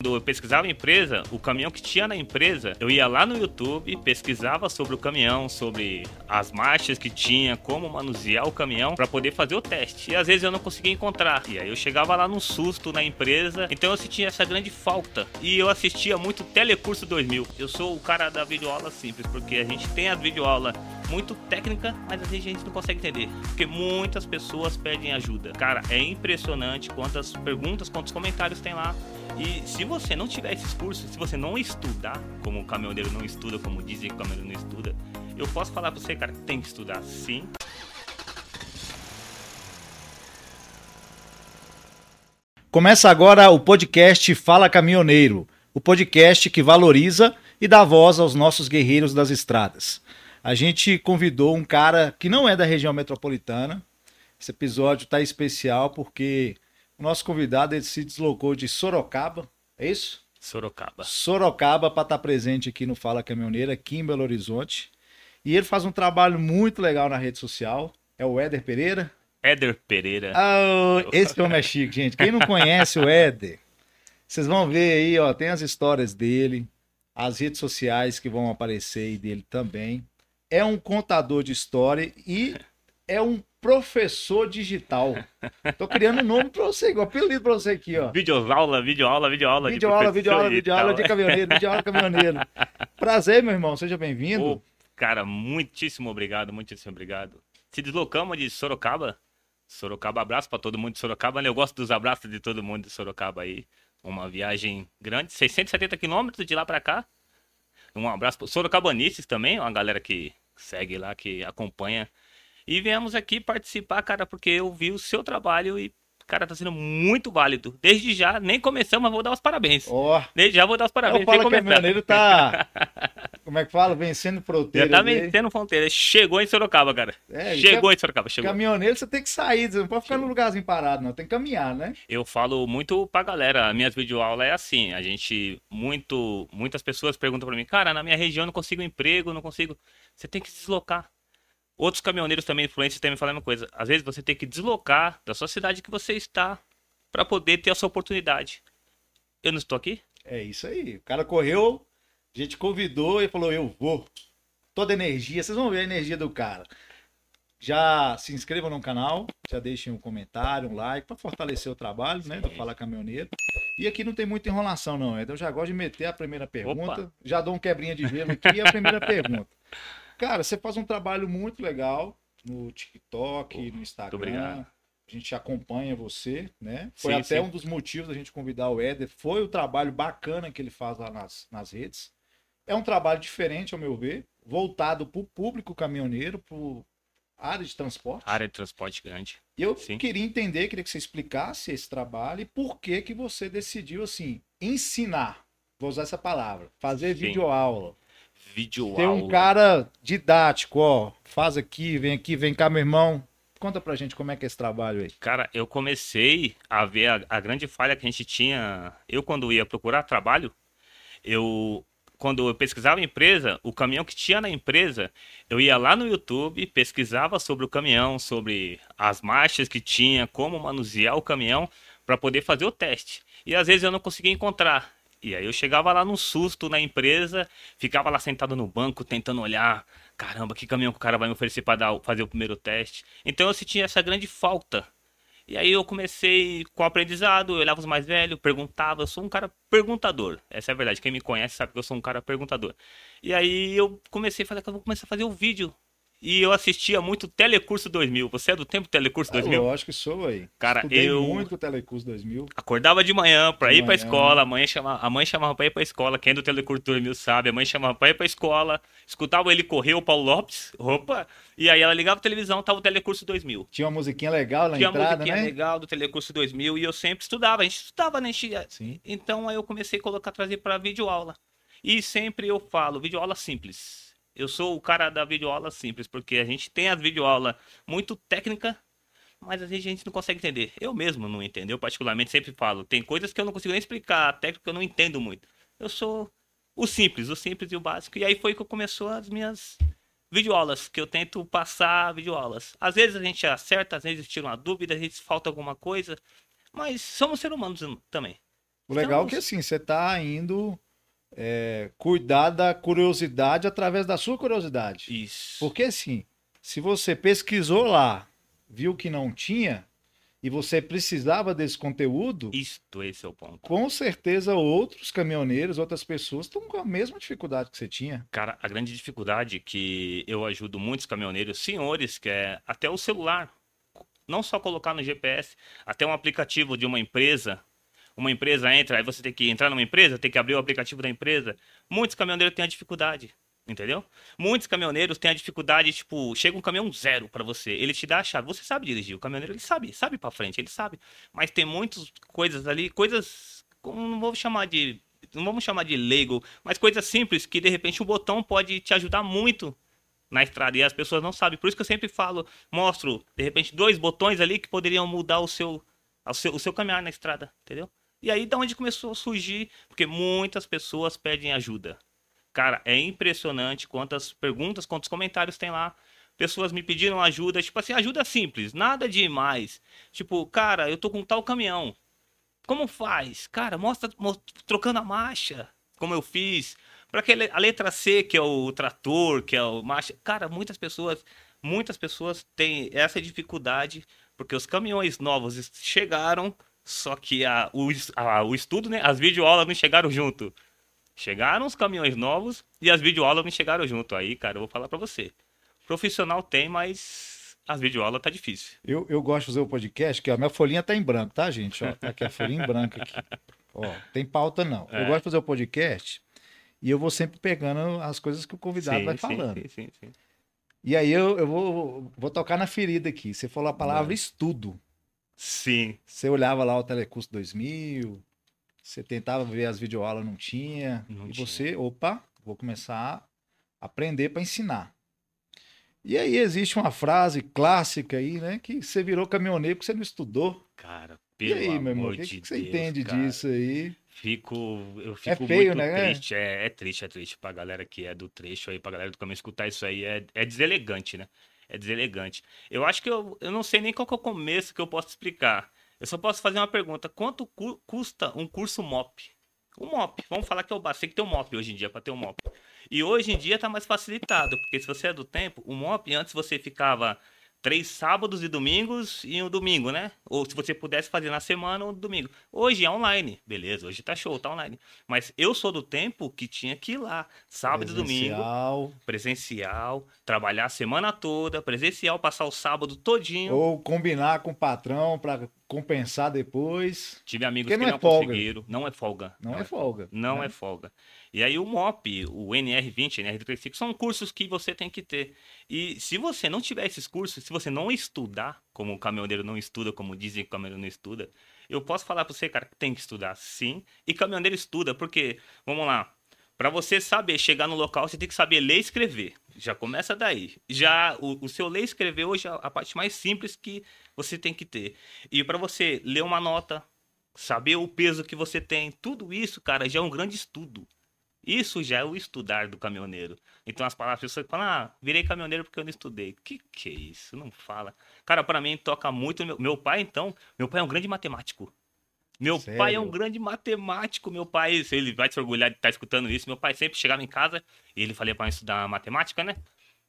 Quando eu pesquisava a empresa, o caminhão que tinha na empresa, eu ia lá no YouTube, pesquisava sobre o caminhão, sobre as marchas que tinha, como manusear o caminhão para poder fazer o teste. E às vezes eu não conseguia encontrar. E aí eu chegava lá num susto na empresa, então eu sentia essa grande falta. E eu assistia muito Telecurso 2000. Eu sou o cara da videoaula simples, porque a gente tem a videoaula muito técnica, mas às vezes a gente não consegue entender. Porque muitas pessoas pedem ajuda. Cara, é impressionante quantas perguntas, quantos comentários tem lá. E se você não tiver esses cursos, se você não estudar, como o caminhoneiro não estuda, como dizem que o caminhoneiro não estuda, eu posso falar pra você, cara, tem que estudar sim. Começa agora o podcast Fala Caminhoneiro, o podcast que valoriza e dá voz aos nossos guerreiros das estradas. A gente convidou um cara que não é da região metropolitana. Esse episódio está especial porque o nosso convidado ele se deslocou de Sorocaba, é isso? Sorocaba. Sorocaba para estar presente aqui no Fala Caminhoneiro, aqui em Belo Horizonte. E ele faz um trabalho muito legal na rede social. É o Éder Pereira. Éder Pereira. Ah, esse homem é chique, gente. Quem não conhece o Éder, vocês vão ver aí, ó, tem as histórias dele, as redes sociais que vão aparecer aí dele também. É um contador de história e é um professor digital. Tô criando um nome pra você, igual apelido pra você aqui, ó. Videoaula, videoaula, videoaula. de Videoaula, videoaula, videoaula de caminhoneiro, videoaula caminhoneiro. Prazer, meu irmão, seja bem-vindo. Ô, cara, muitíssimo obrigado, muitíssimo obrigado. Se deslocamos de Sorocaba. Sorocaba, abraço pra todo mundo de Sorocaba. né? Eu gosto dos abraços de todo mundo de Sorocaba aí. Uma viagem grande, 670 quilômetros de lá pra cá. Um abraço pro Sorocabanices também, uma galera que segue lá, que acompanha. E viemos aqui participar, cara, porque eu vi o seu trabalho e, cara, tá sendo muito válido. Desde já, nem começamos, mas vou dar os parabéns. Ó, Desde já vou dar os parabéns. o começar. caminhoneiro tá, como é que fala? Vencendo Já fronteira. tá vencendo fronteira. Chegou em Sorocaba, cara. É, chegou em Sorocaba, chegou. Caminhoneiro você tem que sair, você não pode ficar num lugarzinho parado, não. Tem que caminhar, né? Eu falo muito pra galera, minhas videoaulas é assim, a gente, muito, muitas pessoas perguntam pra mim, cara, na minha região eu não consigo emprego, não consigo, você tem que se deslocar. Outros caminhoneiros também, influencers, também falam a mesma coisa. Às vezes você tem que deslocar da sua cidade que você está pra poder ter a sua oportunidade. Eu não estou aqui? É isso aí. O cara correu, a gente convidou e falou: Eu vou. Toda energia, vocês vão ver a energia do cara. Já se inscrevam no canal, já deixem um comentário, um like para fortalecer o trabalho, né? Do Fala Caminhoneiro. E aqui não tem muita enrolação, não. Então eu já gosto de meter a primeira pergunta. Opa. Já dou um quebrinha de gelo aqui e a primeira pergunta. Cara, você faz um trabalho muito legal no TikTok, no Instagram. obrigado. A gente acompanha você, né? Foi Sim, até sim. um dos motivos da gente convidar o Éder. Foi o trabalho bacana que ele faz lá nas, nas redes. É um trabalho diferente, ao meu ver, voltado para o público caminhoneiro, para área de transporte. Área de transporte grande. E eu sim. queria entender, queria que você explicasse esse trabalho e por que que você decidiu, assim, ensinar. Vou usar essa palavra. Fazer videoaula. Videoaula. Ter um cara didático, ó. Faz aqui, vem aqui, vem cá, meu irmão. Conta pra gente como é que é esse trabalho aí. Cara, eu comecei a ver a, a grande falha que a gente tinha. Eu, quando ia procurar trabalho, eu. Quando eu pesquisava a empresa, o caminhão que tinha na empresa, eu ia lá no YouTube, pesquisava sobre o caminhão, sobre as marchas que tinha, como manusear o caminhão para poder fazer o teste. E às vezes eu não conseguia encontrar. E aí eu chegava lá num susto na empresa, ficava lá sentado no banco tentando olhar, caramba, que caminhão que o cara vai me oferecer para fazer o primeiro teste. Então eu sentia essa grande falta. E aí eu comecei com o aprendizado, eu olhava os mais velhos, perguntava, eu sou um cara perguntador. Essa é a verdade, quem me conhece sabe que eu sou um cara perguntador. E aí eu comecei a falar que eu vou começar a fazer o vídeo. E eu assistia muito Telecurso 2000. Você é do tempo Telecurso 2000? Eu acho que sou aí. Cara, Estudei eu- muito o Telecurso 2000. Acordava de manhã pra De ir pra manhã. escola, a mãe, chamava, a mãe chamava pra ir pra escola, quem é do Telecurso 2000 sabe, a mãe chamava pra ir pra escola, escutava ele correr, o Paulo Lopes, opa, e aí ela ligava a televisão, tava o Telecurso 2000. Tinha uma musiquinha legal na Tinha entrada, musiquinha né? legal do Telecurso 2000 e eu sempre estudava, a gente estudava, né? Gente- Sim. Então aí eu comecei a colocar, trazer pra videoaula. E sempre eu falo, videoaula simples. Eu sou o cara da videoaula simples, porque a gente tem as videoaula muito técnica, mas às vezes a gente não consegue entender. Eu mesmo não entendo, eu particularmente sempre falo, tem coisas que eu não consigo nem explicar, técnica eu não entendo muito. Eu sou o simples, o simples e o básico. E aí foi que começou as minhas videoaulas, que eu tento passar videoaulas. Às vezes a gente acerta, às vezes tira uma dúvida, às vezes falta alguma coisa, mas somos seres humanos também. O legal é Então, que assim, você tá indo é, cuidar da curiosidade através da sua curiosidade. Isso. Porque assim, se você pesquisou lá, viu que não tinha, e você precisava desse conteúdo, Isto, esse é o ponto. com certeza outros caminhoneiros, outras pessoas estão com a mesma dificuldade que você tinha. Cara, a grande dificuldade que eu ajudo muitos caminhoneiros, senhores, que é até o celular. Não só colocar no GPS, até um aplicativo de uma empresa. Uma empresa entra, aí você tem que entrar numa empresa, tem que abrir o aplicativo da empresa. Muitos caminhoneiros têm a dificuldade, entendeu? Muitos caminhoneiros têm a dificuldade, tipo, chega um caminhão zero pra você, ele te dá a chave, você sabe dirigir, o caminhoneiro ele sabe, sabe pra frente, ele sabe. Mas tem muitas coisas ali, coisas, não vou chamar de não vamos chamar de leigo, mas coisas simples que de repente um botão pode te ajudar muito na estrada e as pessoas não sabem. Por isso que eu sempre falo, mostro de repente dois botões ali que poderiam mudar o seu, o seu, o seu caminhar na estrada, entendeu? E aí da onde começou a surgir, porque muitas pessoas pedem ajuda. Cara, é impressionante quantas perguntas, quantos comentários tem lá. Pessoas me pediram ajuda, tipo assim, ajuda simples, nada demais. Tipo, cara, eu tô com tal caminhão. Como faz? Cara, mostra, mo- trocando a marcha, como eu fiz. Para aquele a letra C, que é o trator, que é o marcha. Cara, muitas pessoas, muitas pessoas têm essa dificuldade, porque os caminhões novos chegaram, só que a, o, a- o estudo, né? As videoaulas não chegaram junto. Chegaram os caminhões novos e as videoaulas não chegaram junto. Aí, cara, eu vou falar pra você. Profissional tem, mas as videoaulas tá difícil. Eu, eu gosto de fazer o podcast, que a minha folhinha tá em branco, tá, gente? Ó, tá aqui a folhinha em branco aqui. Ó, tem pauta não. Eu É. gosto de fazer o podcast e eu vou sempre pegando as coisas que o convidado Sim, vai sim, falando. sim, sim, sim. E aí eu, eu vou, vou tocar na ferida aqui. Você falou a palavra Vai. estudo. Sim, Você olhava lá o Telecurso 2000, você tentava ver as videoaulas, não tinha. Não e tinha. você, opa, vou começar a aprender para ensinar. E aí existe uma frase clássica aí, né? Que você virou caminhoneiro porque você não estudou. cara, E pelo aí, meu irmão, amor o que, de que você Deus, entende cara. disso aí? Fico, eu fico feio, muito né? triste. É, é triste, é triste. Pra galera que é do trecho aí, pra galera do caminho escutar isso aí, é, é deselegante, né? É deselegante. Eu acho que eu, eu não sei nem qual é o começo que eu posso explicar. Eu só posso fazer uma pergunta. Quanto cu- custa um curso MOP? O MOP, vamos falar que é o básico. Tem que ter um MOP hoje em dia para ter um MOP. E hoje em dia tá mais facilitado, porque se você é do tempo, o MOP antes você ficava três sábados e domingos e um domingo, né? Ou se você pudesse fazer na semana ou no domingo. Hoje é online, beleza, hoje tá show, tá online. Mas eu sou do tempo que tinha que ir lá, sábado e domingo, Presencial, presencial, trabalhar a semana toda, presencial, passar o sábado todinho. Ou combinar com o patrão para compensar depois. Tive amigos Porque que não não, é folga. conseguiram. Não é folga. Não, é folga. Não né? é folga. E aí o MOP, o NR20, NR35, são cursos que você tem que ter. E se você não tiver esses cursos, se você não estudar, como o caminhoneiro não estuda, como dizem que o caminhoneiro não estuda, eu posso falar pra você, cara, que tem que estudar sim. E caminhoneiro estuda, porque, vamos lá, Pra você saber chegar no local, você tem que saber ler e escrever. Já começa daí. Já o, o seu ler e escrever hoje é a parte mais simples que você tem que ter. E pra você ler uma nota, saber o peso que você tem, tudo isso, cara, já é um grande estudo. Isso já é o estudar do caminhoneiro. Então as palavras, as pessoas falam, ah, virei caminhoneiro porque eu não estudei. Que que é isso? Não fala. Cara, pra mim toca muito. Meu, meu pai, então, meu pai é um grande matemático. Meu Sério? pai é um grande matemático. Meu pai, ele vai se orgulhar de estar escutando isso. Meu pai sempre chegava em casa e ele falei para estudar matemática, né?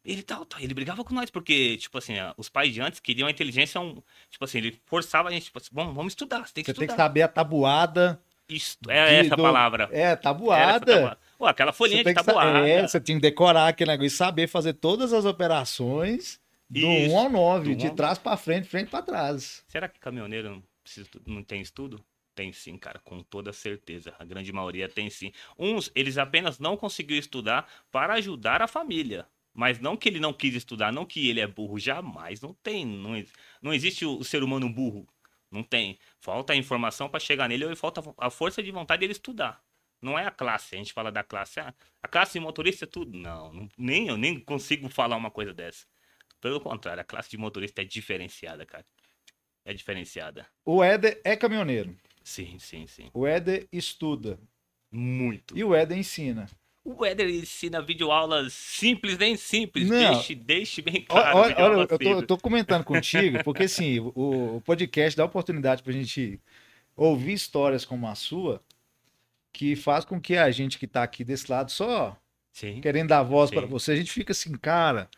Ele tal, ele brigava com nós, porque, tipo assim, os pais de antes queriam a inteligência, um, tipo assim, ele forçava a gente, tipo assim, vamos, vamos estudar, você tem que Você tem estudar. que saber a tabuada. Isto, é essa a do- palavra. É, Era essa tabuada. Pô, aquela folhinha de tabuada. É, você tem que decorar aquele negócio e saber fazer todas as operações do Isso, 1 ao 9, do de ao- trás para frente, frente para trás. Será que caminhoneiro não, precisa, não tem estudo? Tem sim, cara, com toda certeza. A grande maioria tem sim. Uns, eles apenas não conseguiram estudar para ajudar a família. Mas não que ele não quis estudar, não que ele é burro, jamais. Não tem. Não, não existe o, ser humano burro. Não tem. Falta informação para chegar nele ou falta a força de vontade dele estudar. Não é a classe. A gente fala da classe. Ah, a classe de motorista é tudo. Não, não- nem eu nem consigo falar uma coisa dessa. Pelo contrário, a classe de motorista é diferenciada, cara. É diferenciada. O Éder é caminhoneiro. Sim, sim, sim. O Éder estuda. Muito. E o Éder ensina. O Éder ensina videoaulas simples, nem simples. Não. Deixe, deixe bem claro. Olha, olha, eu tô, eu tô comentando contigo, porque assim, o, o podcast dá oportunidade pra gente ouvir histórias como a sua que faz com que a gente que tá aqui desse lado só Sim. querendo dar voz Sim. para você, a gente fica assim, cara,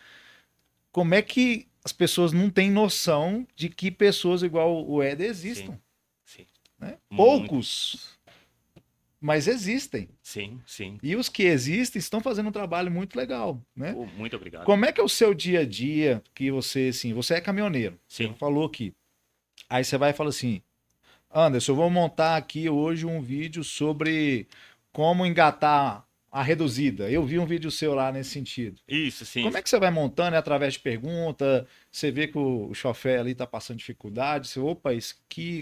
como é que as pessoas não têm noção de que pessoas igual o Éder existam? Sim. né? Muito. Poucos, mas existem. Sim, sim. E os que existem estão fazendo um trabalho muito legal, né? Pô, muito obrigado. Como é que é o seu dia a dia que você, assim, você é caminhoneiro, Sim. você falou aqui. Aí você vai e fala assim, Anderson, eu vou montar aqui hoje um vídeo sobre como engatar a reduzida. Eu vi um vídeo seu lá nesse sentido. Isso, sim. Como é que você vai montando? É através de pergunta? Você vê que o, o chofer ali tá passando dificuldade? Você, opa, isso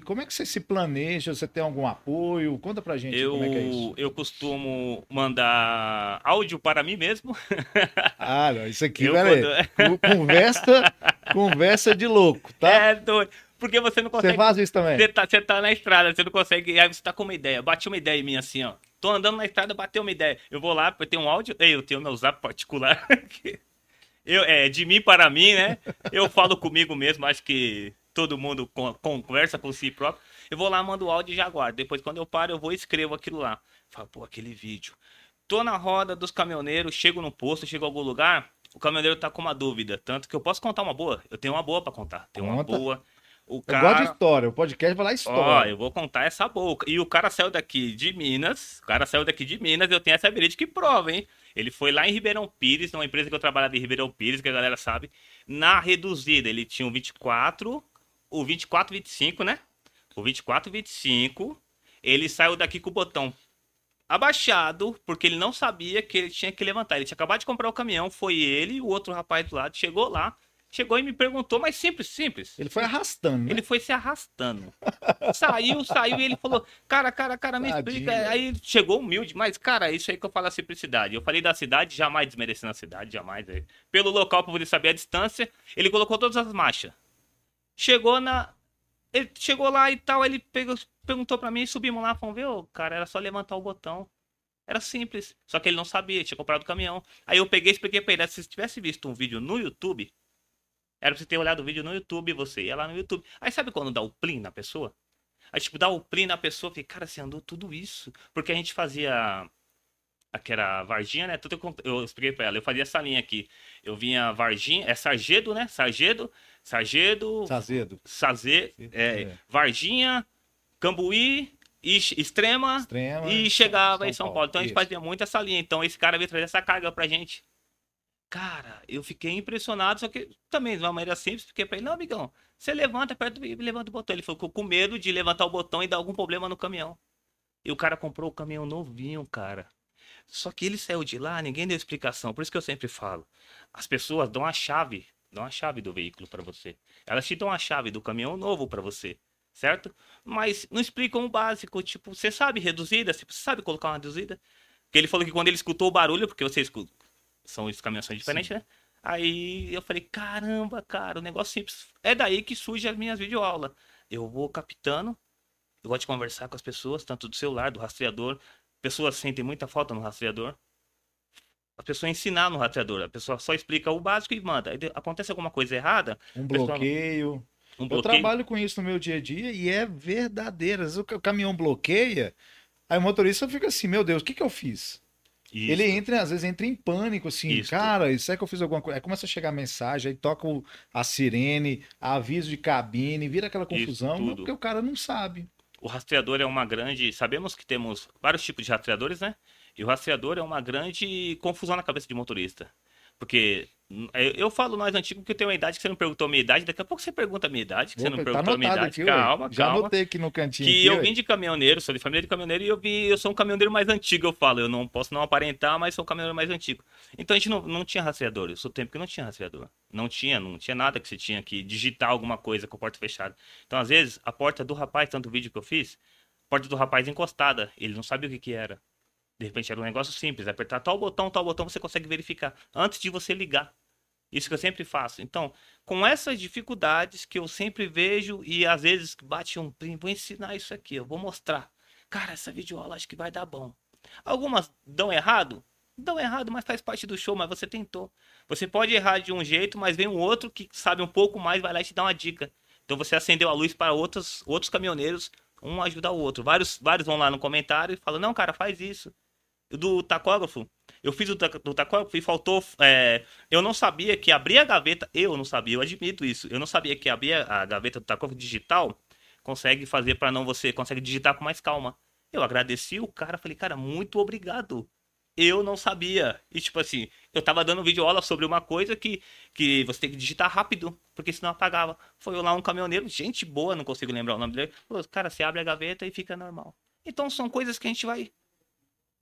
como é que você se planeja? Você tem algum apoio? Conta pra gente eu, como é que é isso. eu costumo mandar áudio para mim mesmo. Ah, não, isso aqui, peraí. quando- Conversa, conversa de louco, tá? É doido. Porque você não Você consegue. faz isso também? Você tá, você tá na estrada, você não consegue. Aí você tá com uma ideia. Bati uma ideia em mim assim, ó. Tô andando na estrada, bateu uma ideia. Eu vou lá, eu tenho um áudio. Ei, eu tenho meu zap particular. eu, é, de mim para mim, né? Eu falo comigo mesmo, acho que todo mundo con- conversa com si próprio. Eu vou lá, mando o áudio e já guardo. Depois, quando eu paro, eu vou e escrevo aquilo lá. Falo, pô, aquele vídeo. Tô na roda dos caminhoneiros, chego no posto, chego a algum lugar, o caminhoneiro tá com uma dúvida. Tanto que eu posso contar uma boa. Eu tenho uma boa pra contar. Tenho uma Conta. boa. O Eu cara... gosto de história. O podcast vai lá Ó, história. eu vou contar essa boca. E o cara saiu daqui de Minas. O cara saiu daqui de Minas. Eu tenho essa verídica que prova, hein? Ele foi lá em Ribeirão Pires, numa empresa que eu trabalhava em Ribeirão Pires, que a galera sabe. Na reduzida, ele tinha o 24, o 24, 25, né? O 24, 25. Ele saiu daqui com o botão abaixado, porque ele não sabia que ele tinha que levantar. Ele tinha acabado de comprar o caminhão, foi ele e o outro rapaz do lado. Chegou lá, chegou e me perguntou, mas simples, simples. Ele foi arrastando, né? Ele foi se arrastando. Saiu, saiu e ele falou: Cara, cara, cara, me Tadinho. explica. Aí ele chegou humilde, mas, cara, isso aí que eu falo a simplicidade. Eu falei da cidade, jamais desmerecendo a cidade, jamais. é. Pelo local, pra poder saber a distância, ele colocou todas as marchas. Chegou na. Ele chegou lá e tal, ele pegou, perguntou pra mim, subimos lá, fomos ver, ô, cara, era só levantar o botão. Era simples. Só que ele não sabia, tinha comprado o caminhão. Aí eu peguei e expliquei pra ele: se você tivesse visto um vídeo no YouTube, era pra você ter olhado o vídeo no YouTube, você ia lá no YouTube. Aí sabe quando dá o plim na pessoa? Aí, tipo, dá o plim na pessoa, fica, cara, você andou tudo isso. Porque a gente fazia aquela Varginha, né? Tudo eu, eu expliquei pra ela. Eu fazia essa linha aqui. Eu vinha Varginha, é Sargedo, né? Sargedo, Sargedo, Sazedo. Sazê, é, É. Varginha, Cambuí, Ix- Extrema, Extrema. e chegava em São Paulo. Então a gente Isso. fazia muito essa linha. Então esse cara veio trazer essa carga pra gente. Cara, eu fiquei impressionado, só que também de uma maneira simples, fiquei pra ele, não, amigão, você levanta, aperta e levanta o botão. Ele ficou com medo de levantar o botão e dar algum problema no caminhão. E o cara comprou o caminhão novinho, cara. Só que ele saiu de lá, ninguém deu explicação. Por isso que eu sempre falo. As pessoas dão a chave, dão a chave do veículo pra você. Elas te dão a chave do caminhão novo pra você, certo? Mas não explicam o básico, tipo, você sabe reduzida, você sabe colocar uma reduzida? Porque ele falou que quando ele escutou o barulho, porque você escuta, são os caminhões são diferentes, né? Aí eu falei, caramba, cara, o negócio simples. É daí que surge as minhas videoaulas. Eu vou captando, eu gosto de conversar com as pessoas, tanto do celular, do rastreador. Pessoas sentem muita falta no rastreador. A pessoa ensinar no rastreador, a pessoa só explica o básico e manda. Aí acontece alguma coisa errada, Um bloqueio. um Eu bloqueio. trabalho com isso no meu dia a dia e é verdadeiro. Às vezes o caminhão bloqueia, aí o motorista fica assim, meu Deus, o que, que eu fiz? Isso. Ele entra, às vezes entra em pânico, assim, Isso. cara, será que eu fiz alguma coisa? Aí começa a chegar a mensagem, aí toca o- a sirene, aviso de cabine, vira aquela confusão, tudo. porque o cara não sabe. o rastreador é uma grande. Sabemos que temos vários tipos de rastreadores, né? E o rastreador é uma grande confusão na cabeça de motorista. Porque hum, eu, eu falo nós antigos que eu tenho uma idade que você não perguntou a minha idade, daqui a pouco você pergunta a minha idade, que você não Opa, perguntou a minha idade. aqui, ué. calma, Já calma. anotei aqui no cantinho. Que aqui, eu ué. vim de caminhoneiro, sou de família de caminhoneiro e eu vim, eu sou um caminhoneiro mais antigo, eu falo. Eu não posso não aparentar, mas sou um caminhoneiro mais antigo. Então a gente não, não tinha rastreador. Eu sou do tempo que não tinha rastreador. Não tinha, não tinha nada que você tinha que digitar alguma coisa com a porta fechada. Então, às vezes, a porta do rapaz, tanto o vídeo que eu fiz, a porta do rapaz encostada, ele não sabia o que que era. De repente era um negócio simples, apertar tal botão, tal botão, você consegue verificar antes de você ligar. Isso que eu sempre faço. Então, com essas dificuldades que eu sempre vejo e às vezes bate um primo, vou ensinar isso aqui, eu vou mostrar. Cara, essa videoaula acho que vai dar bom. Algumas dão errado? Dão errado, mas faz parte do show, mas você tentou. Você pode errar de um jeito, mas vem um outro que sabe um pouco mais, vai lá e te dá uma dica. Então você acendeu a luz para outros, outros caminhoneiros Um ajuda o outro. Vários, vários vão lá no comentário e falam, não, cara, faz isso. Do tacógrafo, eu fiz o do tacógrafo e faltou. É, eu não sabia que abrir a gaveta. Eu não sabia, eu admito isso. Eu não sabia que abrir a gaveta do tacógrafo digital consegue fazer para não você consegue digitar com mais calma. Eu agradeci o cara, falei, cara, muito obrigado. Eu não sabia. E tipo assim, eu tava dando vídeo aula sobre uma coisa que, que você tem que digitar rápido, porque senão apagava. Foi lá um caminhoneiro, gente boa, não consigo lembrar o nome dele. Falou, cara, você abre a gaveta e fica normal. Então são coisas que a gente vai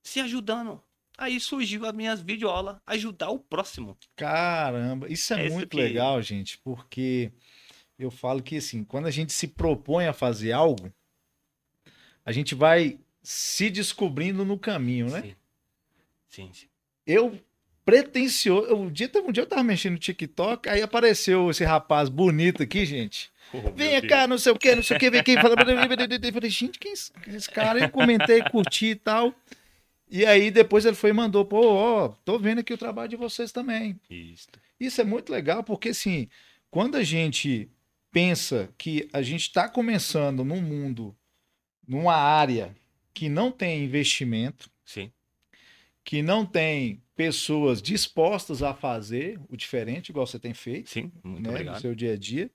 se ajudando. Aí surgiu as minhas videoaulas, ajudar o próximo. Caramba, isso é, é muito que... legal, gente, porque eu falo que assim, quando a gente se propõe a fazer algo, a gente vai se descobrindo no caminho, né? Sim. Sim, sim. Eu pretencioso. Um dia, um dia eu tava mexendo no TikTok, aí apareceu esse rapaz bonito aqui, gente. Oh, Venha cá, não sei o que, não sei o que, vem aqui. Fala... Eu falei, gente, quem é esse cara? Eu comentei, curti e tal. E aí depois ele foi e mandou, pô, ó, tô vendo aqui o trabalho de vocês também. Isso. Isso é muito legal, porque assim, quando a gente pensa que a gente está começando num mundo, numa área que não tem investimento, Sim. que não tem pessoas dispostas a fazer o diferente, igual você tem feito, Sim, muito né, obrigado. no seu dia a dia.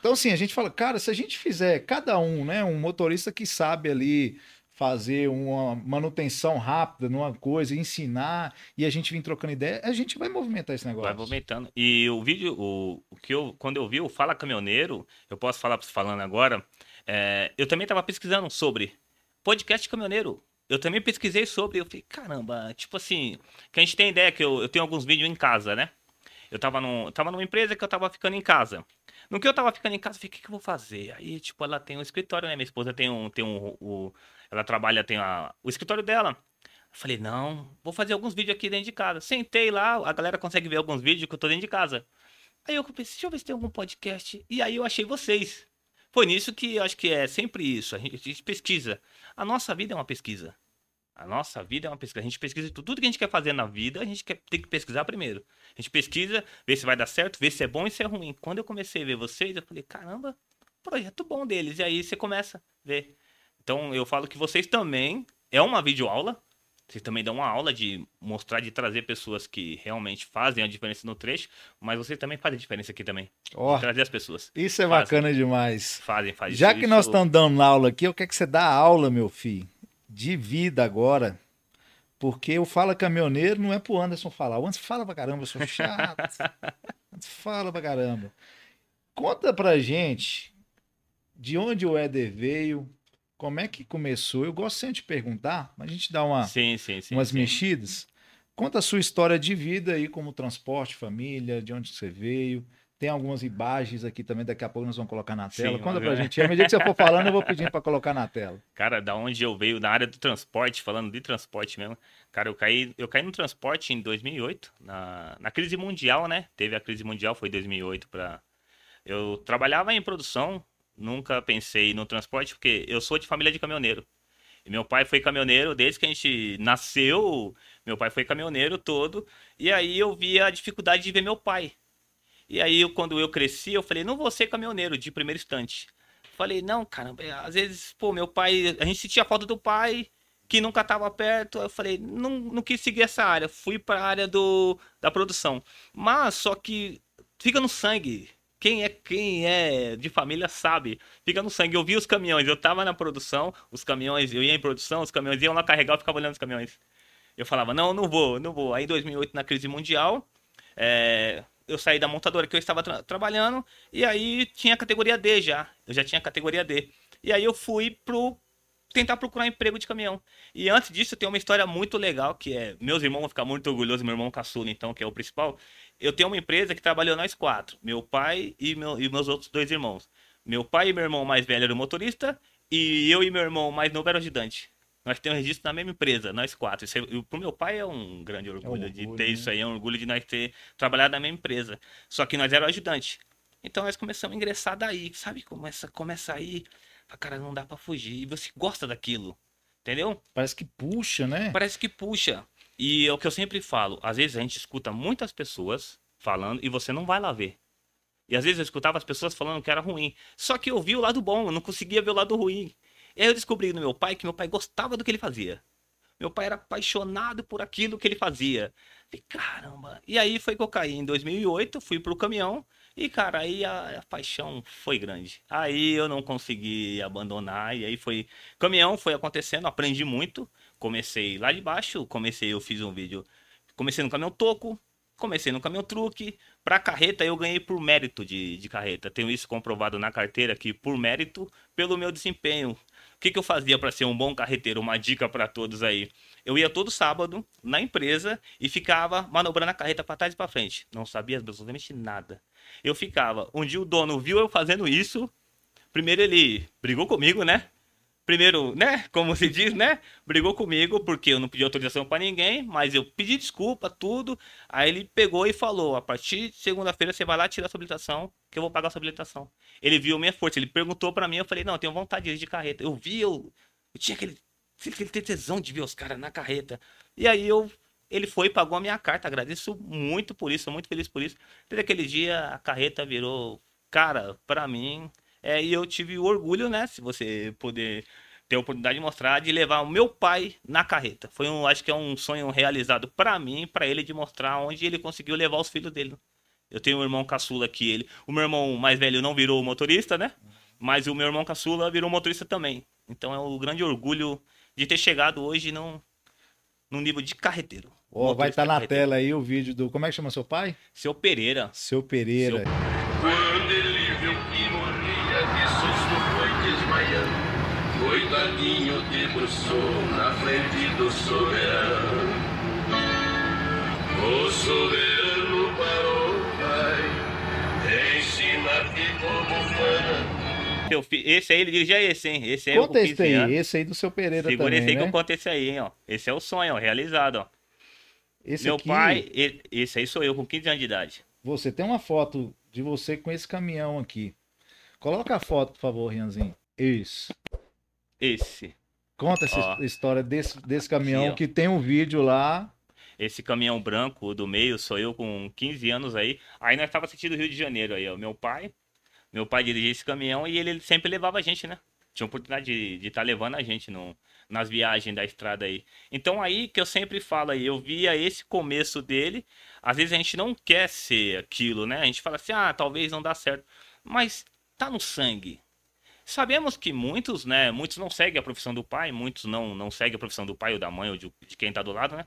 Então, assim, a gente fala, cara, se a gente fizer cada um, né, um motorista que sabe ali fazer uma manutenção rápida numa coisa, ensinar e a gente vir trocando ideia, a gente vai movimentar esse negócio. Vai movimentando. E o vídeo, o, o que eu, quando eu vi o Fala Caminhoneiro, eu posso falar para você falando agora, é, eu também estava pesquisando sobre podcast caminhoneiro. Eu também pesquisei sobre, eu falei, caramba, tipo assim, que a gente tem ideia que eu, eu tenho alguns vídeos em casa, né? Eu tava, num, tava numa empresa que eu tava ficando em casa. No que eu tava ficando em casa, eu falei, o que, que eu vou fazer? Aí, tipo, ela tem um escritório, né? Minha esposa tem um, tem um, o, ela trabalha, tem a, o escritório dela. Eu falei, não, vou fazer alguns vídeos aqui dentro de casa. Sentei lá, a galera consegue ver alguns vídeos que eu tô dentro de casa. Aí eu pensei, deixa eu ver se tem algum podcast. E aí eu achei vocês. Foi nisso que eu acho que é sempre isso. A gente, a gente pesquisa. A nossa vida é uma pesquisa. A nossa vida é uma pesquisa. A gente pesquisa tudo, tudo que a gente quer fazer na vida, a gente quer, tem que pesquisar primeiro. A gente pesquisa, vê se vai dar certo, vê se é bom e se é ruim. Quando eu comecei a ver vocês, eu falei, caramba, projeto bom deles. E aí você começa a ver. Então eu falo que vocês também é uma videoaula. Vocês também dão uma aula de mostrar, de trazer pessoas que realmente fazem a diferença no trecho, mas vocês também fazem a diferença aqui também. Oh, trazer as pessoas. Isso é fazem, bacana demais. Fazem, fazem. Já isso, que nós estamos dando aula aqui, eu quero que você dá aula, meu filho, de vida agora. Porque o Fala Caminhoneiro não é pro Anderson falar. O Anderson fala pra caramba, eu sou chato. fala pra caramba. Conta pra gente de onde o Éder veio, como é que começou? Eu gosto sempre de perguntar, mas a gente dá uma, sim, sim, sim, umas mexidas. Conta a sua história de vida aí, como transporte, família, de onde você veio. Tem algumas imagens aqui também, daqui a pouco nós vamos colocar na tela. Sim, Conta pra gente. À medida que você for falando, eu vou pedindo para colocar na tela. Cara, da onde eu veio, na área do transporte, falando de transporte mesmo. Cara, eu caí, eu caí no transporte em 2008, na, na crise mundial, né? Teve a crise mundial, foi 2008 para Eu trabalhava em produção, nunca pensei no transporte, porque eu sou de família de caminhoneiro. E meu pai foi caminhoneiro desde que a gente nasceu. Meu pai foi caminhoneiro todo. E aí eu via a dificuldade de ver meu pai. E aí, quando eu cresci, eu falei, não vou ser caminhoneiro de primeiro instante. Falei, não, cara, é, às vezes, pô, meu pai, a gente sentia falta do pai, que nunca estava perto. Eu falei, não, não quis seguir essa área, fui para a área do, da produção. Mas, só que fica no sangue. Quem é quem é de família sabe. Fica no sangue. Eu vi os caminhões, eu tava na produção, os caminhões, eu ia em produção, os caminhões iam lá carregar, eu ficava olhando os caminhões. Eu falava, não, não vou, não vou. Aí em 2008, na crise mundial, é, eu saí da montadora que eu estava tra trabalhando, e aí tinha categoria D já. Eu já tinha categoria D. E aí eu fui pro tentar procurar emprego de caminhão. E antes disso, tem uma história muito legal, que é, meus irmãos vão ficar muito orgulhosos, meu irmão caçula, então, que é o principal. Eu tenho uma empresa que trabalhou nós quatro, meu pai e, meu, e meus outros dois irmãos. Meu pai e meu irmão mais velho eram motorista, e eu e meu irmão mais novo eram ajudante. Nós temos registro na mesma empresa, nós quatro. Isso, é, pro meu pai é um grande orgulho, é um orgulho de ter né? isso aí, é um orgulho de nós ter trabalhado na mesma empresa. Só que nós éramos ajudante. Então nós começamos a ingressar daí, sabe? Começa, começa aí cara, não dá para fugir. E você gosta daquilo, entendeu? Parece que puxa, né? Parece que puxa. E é o que eu sempre falo, às vezes a gente escuta muitas pessoas falando e você não vai lá ver. E às vezes eu escutava as pessoas falando que era ruim. Só que eu vi o lado bom, eu não conseguia ver o lado ruim. E aí eu descobri no meu pai que meu pai gostava do que ele fazia. Meu pai era apaixonado por aquilo que ele fazia. E caramba. E aí foi que eu caí em 2008, fui pro caminhão e cara, aí a, a, paixão foi grande. Aí eu não consegui abandonar e aí foi caminhão foi acontecendo, aprendi muito. Comecei lá de baixo, comecei, eu fiz um vídeo, comecei no caminhão toco, comecei no caminhão truque, para carreta eu ganhei por mérito de, de carreta. Tenho isso comprovado na carteira aqui por mérito pelo meu desempenho que, que eu fazia para ser um bom carreteiro? Uma dica para todos aí. Eu ia todo sábado na empresa e ficava manobrando a carreta para trás e para frente. Não sabia absolutamente nada. Eu ficava. Um dia o dono viu eu fazendo isso. Primeiro ele brigou comigo, né? Primeiro, né, como se diz, né, brigou comigo porque eu não pedi autorização para ninguém, mas eu pedi desculpa, tudo. Aí ele pegou e falou: a partir de segunda-feira você vai lá tirar sua habilitação, que eu vou pagar sua habilitação. Ele viu minha força, ele perguntou para mim, eu falei: não, eu tenho vontade de ir de carreta. Eu vi, eu, eu tinha aquele, aquele tesão de ver os caras na carreta. E aí eu ele foi pagou a minha carta. Agradeço muito por isso, muito feliz por isso. Desde aquele dia a carreta virou, cara, para mim, é, e eu tive o orgulho, né? Se você poder ter a oportunidade de mostrar, de levar o meu pai na carreta. Foi um, acho que é um sonho realizado para mim, para ele de mostrar onde ele conseguiu levar os filhos dele. Eu tenho um irmão caçula aqui, ele, o meu irmão mais velho não virou motorista, né? Mas o meu irmão caçula virou motorista também. Então é um grande orgulho de ter chegado hoje num, num nível de carreteiro. Oh, vai estar tá na carreteiro. tela aí o vídeo do. Como é que chama seu pai? Seu Pereira. Seu Pereira. Seu... debruçou na frente do soberano. O soberano parou, pai, ensina-te como fã. Esse aí, ele dirigia esse, hein? Esse aí Conta esse aí, esse aí do seu Pereira Segura também, esse aí né? que eu conto esse aí, hein, ó. Esse é o sonho, ó, realizado, ó. Esse Meu aqui... pai, ele, esse aí sou eu, com 15 anos de idade. Você tem uma foto de você com esse caminhão aqui. Coloca a foto, por favor, Rianzinho. Isso. Esse. Conta essa Ó, história desse, desse caminhão aqui, que tem um vídeo lá. Esse caminhão branco do meio sou eu com 15 anos aí. Aí nós tava sentindo Rio de Janeiro aí, ó. Meu pai. Meu pai dirigia esse caminhão e ele sempre levava a gente, né? Tinha oportunidade de estar tá levando a gente no, nas viagens da estrada aí. Então aí que eu sempre falo aí, eu via esse começo dele. Às vezes a gente não quer ser aquilo, né? A gente fala assim, ah, talvez não dá certo. Mas tá no sangue. Sabemos que muitos, né, muitos não seguem a profissão do pai, muitos não, não seguem a profissão do pai ou da mãe ou de, de quem está do lado, né?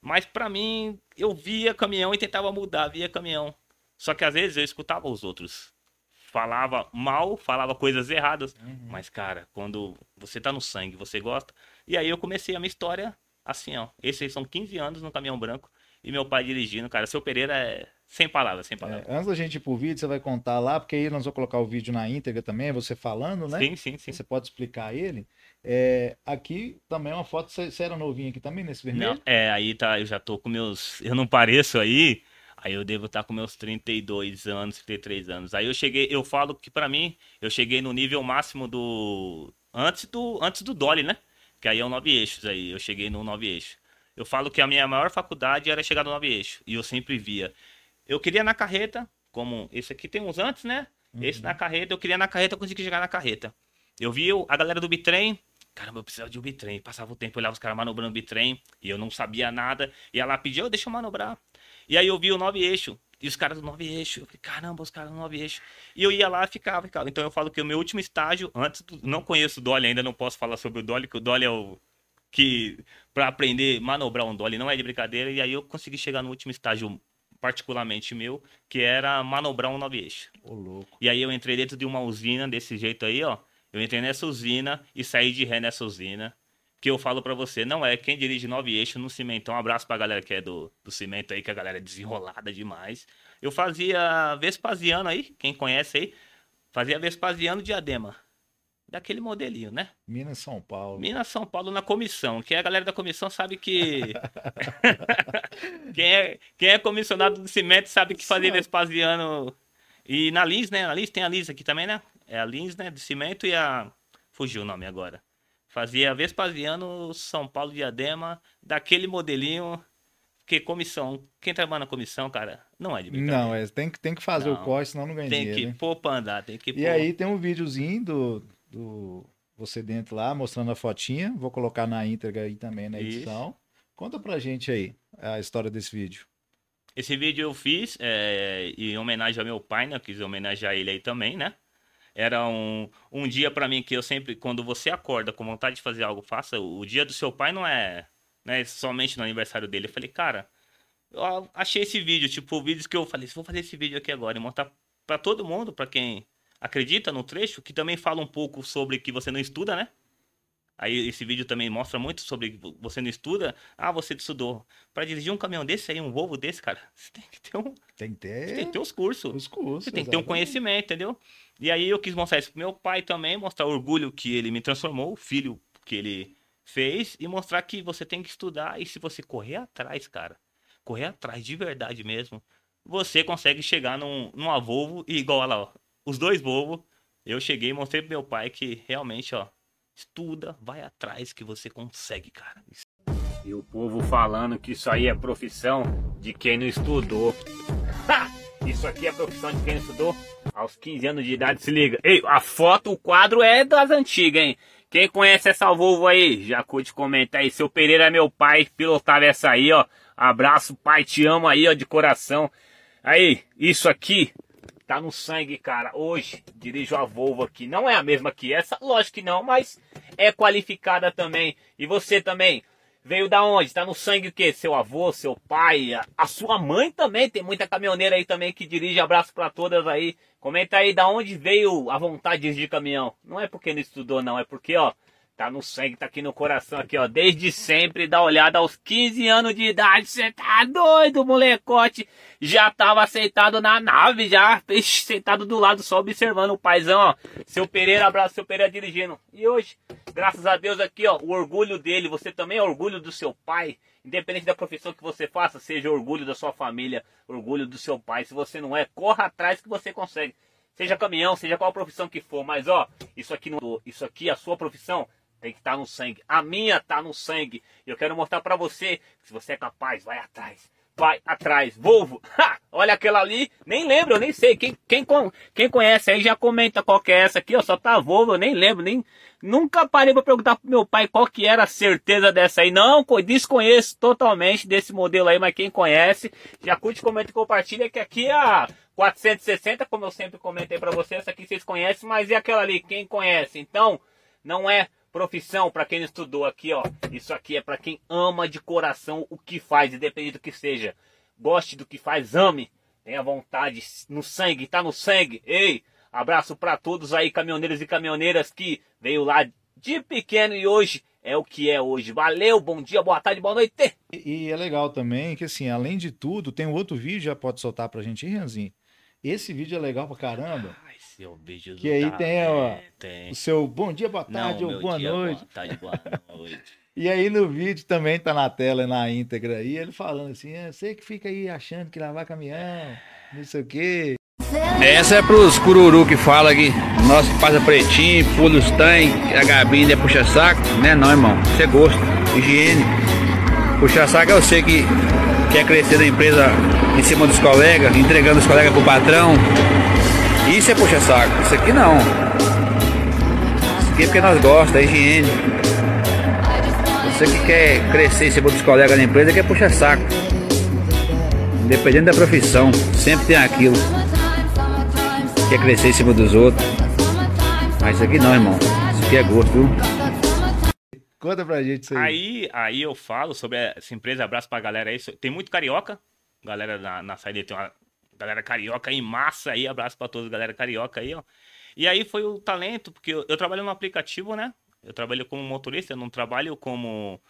Mas para mim, eu via caminhão e tentava mudar, via caminhão. Só que às vezes eu escutava os outros. Falava mal, falava coisas erradas. Uhum. Mas, cara, quando você tá no sangue, você gosta. E aí eu comecei a minha história assim, ó. Esses são 15 anos no caminhão branco. E meu pai dirigindo, cara. Seu Pereira é sem palavras, sem palavras. É, antes da gente ir pro vídeo, você vai contar lá, porque aí nós vamos colocar o vídeo na íntegra também, você falando, né? Sim, sim, sim. Você pode explicar ele. É, aqui também é uma foto, você era novinho aqui também, nesse vermelho? Não, é, aí tá, eu já tô com meus, eu não pareço aí, aí eu devo estar tá com meus 32 anos, 33 anos. Aí eu cheguei, eu falo que para mim, eu cheguei no nível máximo do, antes do, antes do Dolly, né? Que aí é o nove eixos aí, eu cheguei no nove eixos. Eu falo que a minha maior faculdade era chegar no nove eixo, e eu sempre via eu queria na carreta, como esse aqui tem uns antes, né? Uhum. Esse na carreta, eu queria na carreta, eu consegui chegar na carreta. Eu vi a galera do bitrem, caramba, eu precisava de um bitrem. Passava o tempo, olhava os caras manobrando o bitrem, e eu não sabia nada. E ela pediu, oh, deixa eu manobrar. E aí eu vi o nove eixo, e os caras do nove eixo. Eu falei, caramba, os caras do nove eixo. E eu ia lá e ficava, ficava. Então eu falo que o meu último estágio, antes do, não conheço o Dolly ainda, não posso falar sobre o Dolly, que o Dolly é o que para aprender manobrar um Dolly não é de brincadeira. E aí eu consegui chegar no último estágio particularmente meu, que era manobrar um nove eixo. Ô, louco. E aí eu entrei dentro de uma usina desse jeito aí, ó. Eu entrei nessa usina e saí de ré nessa usina. Que eu falo para você, não é quem dirige nove eixos no cimento. Um abraço pra galera que é do, do cimento aí, que a galera é desenrolada demais. Eu fazia Vespasiano aí, quem conhece aí, fazia Vespasiano diadema daquele modelinho, né? Minas São Paulo. Minas São Paulo na comissão, que a galera da comissão sabe que quem, é, quem é comissionado do cimento sabe que fazia Vespasiano e na Lins, né? Na Lins tem a Lins aqui também, né? É a Lins, né, do cimento e a fugiu o nome agora. Fazia Vespasiano São Paulo Diadema daquele modelinho Porque comissão, quem trabalha na comissão, cara, não é de brincadeira. Não, é, tem, que- tem que fazer o Não. corre, senão não ganha Tem dinheiro. que né? pôr pra andar, tem que E pôr. aí tem um videozinho do, do você dentro lá, mostrando a fotinha. Vou colocar na íntegra aí também na Isso. edição. Conta pra gente aí a história desse vídeo. Esse vídeo eu fiz é, em homenagem ao meu pai, né? Eu quis homenagear ele aí também, né? Era um, um dia pra mim que eu sempre, quando você acorda com vontade de fazer algo, faça. O, dia do seu pai não é, não é somente no aniversário dele. Eu falei, cara, eu achei esse vídeo, tipo, vídeos que eu falei, vou fazer esse vídeo aqui agora e mostrar pra todo mundo, pra quem acredita no trecho, que também fala um pouco sobre que você não estuda, né? Aí esse vídeo também mostra muito sobre você não estuda. Ah, você estudou. Pra dirigir um caminhão desse aí, um Volvo desse, cara, você tem que ter, um, Tem que você ter tem que ter os cursos. os cursos. Você tem que ter um conhecimento, entendeu? E aí eu quis mostrar isso pro meu pai também, mostrar o orgulho que ele me transformou, o filho que ele fez, e mostrar que você tem que estudar e se você correr atrás, cara, correr atrás de verdade mesmo, você consegue chegar num, numa Volvo e igual lá, ó, os dois Volvo, eu cheguei e mostrei pro meu pai que realmente, ó, estuda, vai atrás que você consegue, cara. E o povo falando que isso aí é profissão de quem não estudou. Ha! Isso aqui é profissão de quem não estudou. Aos 15 anos de idade, se liga. Ei, a foto, o quadro é das antigas, hein? Quem conhece essa Volvo aí, já curte comentar aí. Seu Pereira é meu pai, pilotava essa aí, ó. Abraço, pai, te amo aí, ó, de coração. Aí, isso aqui tá no sangue, cara. Hoje, dirijo a Volvo aqui. Não é a mesma que essa, lógico que não, mas é qualificada também. E você também, Veio da onde? Tá no sangue o quê? Seu avô, seu pai, a, a sua mãe também. Tem muita caminhoneira aí também que dirige. Abraço pra todas aí. Comenta aí da onde veio a vontade de dirigir caminhão. Não é porque não estudou, não. É porque, ó, tá no sangue, tá aqui no coração, aqui, ó. Desde sempre, dá olhada aos 15 anos de idade. Você tá doido, molecote. Já tava aceitado na nave, já. Sentado do lado, só observando o paizão, ó. Seu Pereira, abraço, seu Pereira dirigindo. E hoje, graças a Deus aqui, ó, o orgulho dele. Você também é orgulho do seu pai. Independente da profissão que você faça, seja orgulho da sua família, orgulho do seu pai. Se você não é, corra atrás que você consegue. Seja caminhão, seja qual profissão que for. Mas ó, isso aqui não, isso aqui, a sua profissão, tem que estar no sangue. A minha tá no sangue. Eu quero mostrar pra você que se você é capaz, vai atrás. Vai atrás. Volvo. Ha! Olha aquela ali. Nem lembro, eu nem sei. Quem, quem, quem conhece aí já comenta qual que é essa aqui. Ó, só tá Volvo, eu nem lembro. Nem, nunca parei pra perguntar pro meu pai qual que era a certeza dessa aí. Não, co- desconheço totalmente desse modelo aí, mas quem conhece, já curte, comenta e compartilha que aqui é a 460, como eu sempre comentei pra vocês, essa aqui vocês conhecem, mas e aquela ali, quem conhece? Então, não é profissão para quem estudou aqui, ó. Isso aqui é para quem ama de coração o que faz, independente do que seja. Goste do que faz, ame. Tenha vontade, no sangue, tá no sangue. Ei, abraço para todos aí, caminhoneiros e caminhoneiras que veio lá de pequeno e hoje é o que é hoje. Valeu, bom dia, boa tarde, boa noite. E, e é legal também que, assim, além de tudo, tem um outro vídeo, já pode soltar pra gente Renzinho. Esse vídeo é legal pra caramba. Ai, seu beijo Que aí tem, ó, tem. O seu bom dia, boa tarde Não, ou boa dia, noite. Boa tarde, boa noite. E aí no vídeo também tá na tela, na íntegra aí, ele falando assim, é, você que fica aí achando que lavar caminhão, não sei o quê. Essa é pros cururu que fala aqui. Nossa, que passa pretinho, pula os tanques, a gabinha é puxa-saco. Né não, irmão. Isso é gosto, higiene. Puxa-saco eu sei que quer crescer na empresa em cima dos colegas, entregando os colegas pro patrão. Isso é puxa-saco. Isso aqui não. Isso aqui é porque nós gostamos, é higiene. Você que quer crescer em cima dos colegas na empresa quer puxa-saco. Independente da profissão, sempre tem aquilo. Quer crescer em cima dos outros. Mas isso aqui não, irmão. Isso aqui é gosto, viu? Conta pra gente isso aí. Aí, aí eu falo sobre essa empresa, abraço pra galera aí. Tem muito carioca, galera na, na saída tem uma galera carioca em massa aí, abraço pra todos, galera carioca aí, ó. E aí foi o talento, porque eu, eu trabalho no aplicativo, né? Eu trabalho como motorista, eu não trabalho como,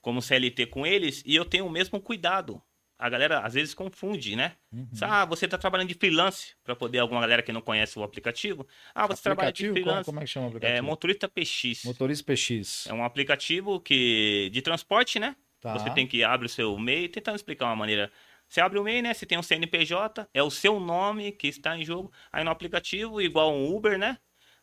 como CLT com eles, e eu tenho o mesmo cuidado. A galera às vezes confunde, né? Uhum. Ah, você tá trabalhando de freelance, pra poder alguma galera que não conhece o aplicativo. Ah, você trabalha de Aplicativo? Como, freelance. como é que chama o É aplicativo? motorista PX. Motorista PX. É um aplicativo que de transporte, né? Tá. Você tem que abrir o seu MEI, tentando explicar uma maneira. Você abre o MEI, né? Você tem um CNPJ, é o seu nome que está em jogo. Aí no aplicativo, igual um Uber, né?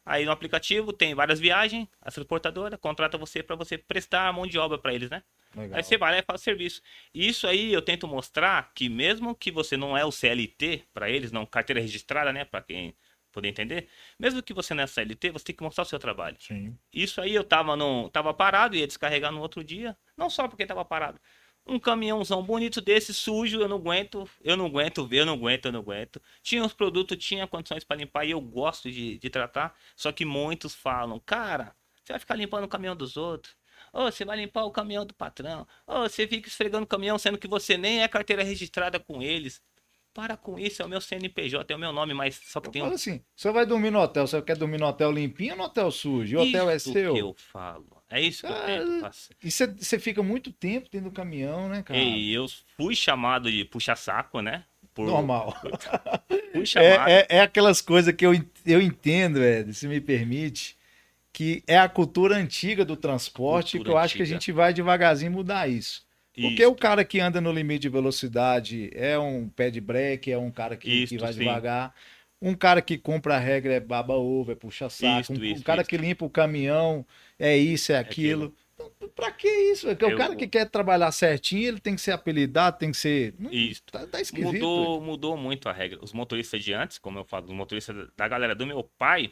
Aí no aplicativo tem várias viagens, a transportadora contrata você para você prestar a mão de obra para eles, né? Legal. Aí você vai lá e faz serviço. E isso aí eu tento mostrar que mesmo que você não é o CLT para eles, não carteira registrada, né, para quem poder entender, mesmo que você não é CLT, você tem que mostrar o seu trabalho. Sim. Isso aí eu tava no tava parado ia descarregar no outro dia, não só porque tava parado. Um caminhãozão bonito desse, sujo, eu não aguento, eu não aguento ver, eu não aguento, eu não aguento. Tinha os produtos, tinha condições para limpar e eu gosto de, de tratar, só que muitos falam, cara, você vai ficar limpando o caminhão dos outros. Ou você vai limpar o caminhão do patrão. Ou você fica esfregando o caminhão, sendo que você nem é carteira registrada com eles. Para com isso, é o meu CNPJ, é o meu nome, mas só que Eu tem falo um. assim, você vai dormir no hotel, você quer dormir no hotel limpinho ou no hotel sujo? O hotel é seu? que eu falo. É isso que eu Ah, tento passar. E você, fica muito tempo dentro do caminhão, né, cara? E eu fui chamado de puxa-saco, né? Por... Normal. Fui chamado. É, é, é aquelas coisas que eu, eu entendo, Ed, se me permite, que é a cultura antiga do transporte, Cultura que eu acho que a antiga. gente vai devagarzinho mudar isso. Porque Isso. o cara que anda no limite de velocidade é um pé de break, é um cara que, que Isto, vai sim. devagar. Um cara que compra a regra é baba ovo, é puxa saco. Isto, um, um cara que limpa o caminhão é isso, é aquilo. Então, pra que isso? Porque o Eu- cara que quer trabalhar certinho, ele tem que ser apelidado, tem que ser. Isso. Tá, tá esquisito. Mudou, mudou muito a regra. Os motoristas de antes, como eu falo, os motoristas da galera do meu pai,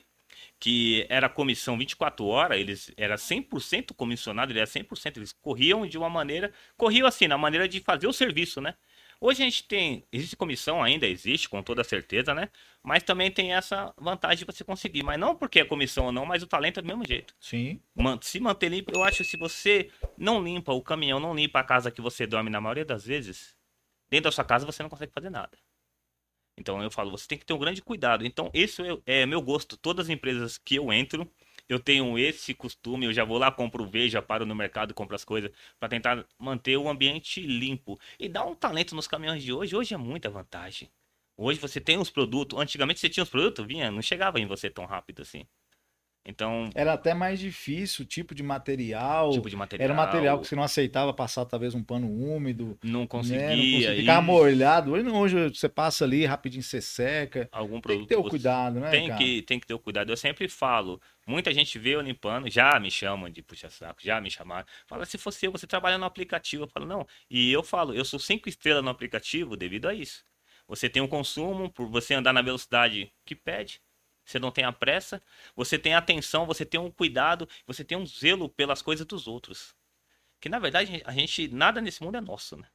que era comissão 24 horas, eles era 100% comissionado, ele era 100%, eles corriam de uma maneira, corriam assim, na maneira de fazer o serviço, né? Hoje a gente tem, existe comissão ainda, existe com toda certeza, né? Mas também tem essa vantagem de você conseguir, mas não porque é comissão ou não, mas o talento é do mesmo jeito. Sim. Se manter limpo, eu acho que se você não limpa o caminhão, não limpa a casa que você dorme na maioria das vezes, dentro da sua casa você não consegue fazer nada. Então eu falo, você tem que ter um grande cuidado. Então esse é, é meu gosto. Todas as empresas que eu entro, eu tenho esse costume, eu já vou lá, compro veja, paro no mercado, compro as coisas, para tentar manter o ambiente limpo. E dar um talento nos caminhões de hoje, hoje é muita vantagem. Hoje você tem os produtos, antigamente você tinha os produtos, vinha, não chegava em você tão rápido assim. Então, Era até mais difícil o tipo de material. tipo de material. Era um material que você não aceitava passar talvez um pano úmido. Não né? conseguia. Não conseguia ficar molhado. Hoje hoje você passa ali, rapidinho você seca. Algum Tem produto. que ter o cuidado, né, Tem cara? que, tem que ter o cuidado. Eu sempre falo, muita gente vê eu limpando, já me chamam de puxa-saco, já me chamaram. Fala, se fosse eu, você trabalha no aplicativo. Eu falo, não. E eu falo, eu sou cinco estrelas no aplicativo devido a isso. Você tem um consumo por você andar na velocidade que pede. Você não tem a pressa, você tem atenção, você tem um cuidado, você tem um zelo pelas coisas dos outros. Que na verdade a gente nada nesse mundo é nosso, né?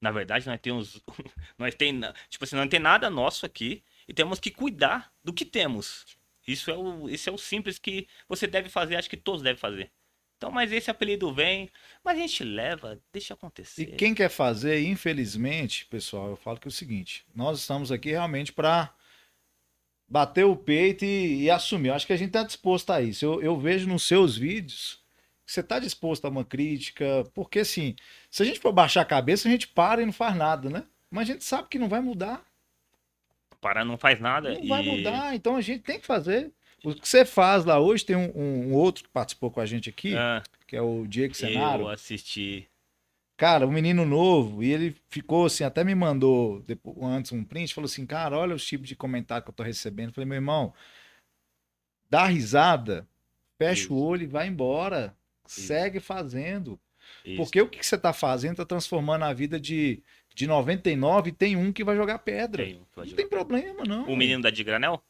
Na verdade nós temos nós tem, tipo assim, não tem nada nosso aqui e temos que cuidar do que temos. Isso é o esse é o simples que você deve fazer, acho que todos devem fazer. Então, mas esse apelido vem, mas a gente leva, deixa acontecer. E quem quer fazer, infelizmente, pessoal, eu falo que é o seguinte: nós estamos aqui realmente para bater o peito e, e assumir. Eu acho que a gente está disposto a isso. Eu, eu vejo nos seus vídeos que você está disposto a uma crítica, porque assim, se a gente for baixar a cabeça, a gente para e não faz nada, né? Mas a gente sabe que não vai mudar. Para não faz nada Não e vai mudar, então a gente tem que fazer. O que você faz lá hoje, tem um, um- um outro que participou com a gente aqui, Ah, que é o Diego Senaro. eu assisti. Cara, um menino novo, e ele ficou assim, até me mandou depois, antes um print, falou assim, cara, olha os tipos de comentário que eu tô recebendo. Eu falei, meu irmão, dá risada, fecha Isso. o olho e vai embora. Isso. Segue fazendo. Isso. Porque o que você tá fazendo tá transformando a vida de, de 99 e tem um que vai jogar pedra. Tem, Não tem problema, não. O menino da de granel?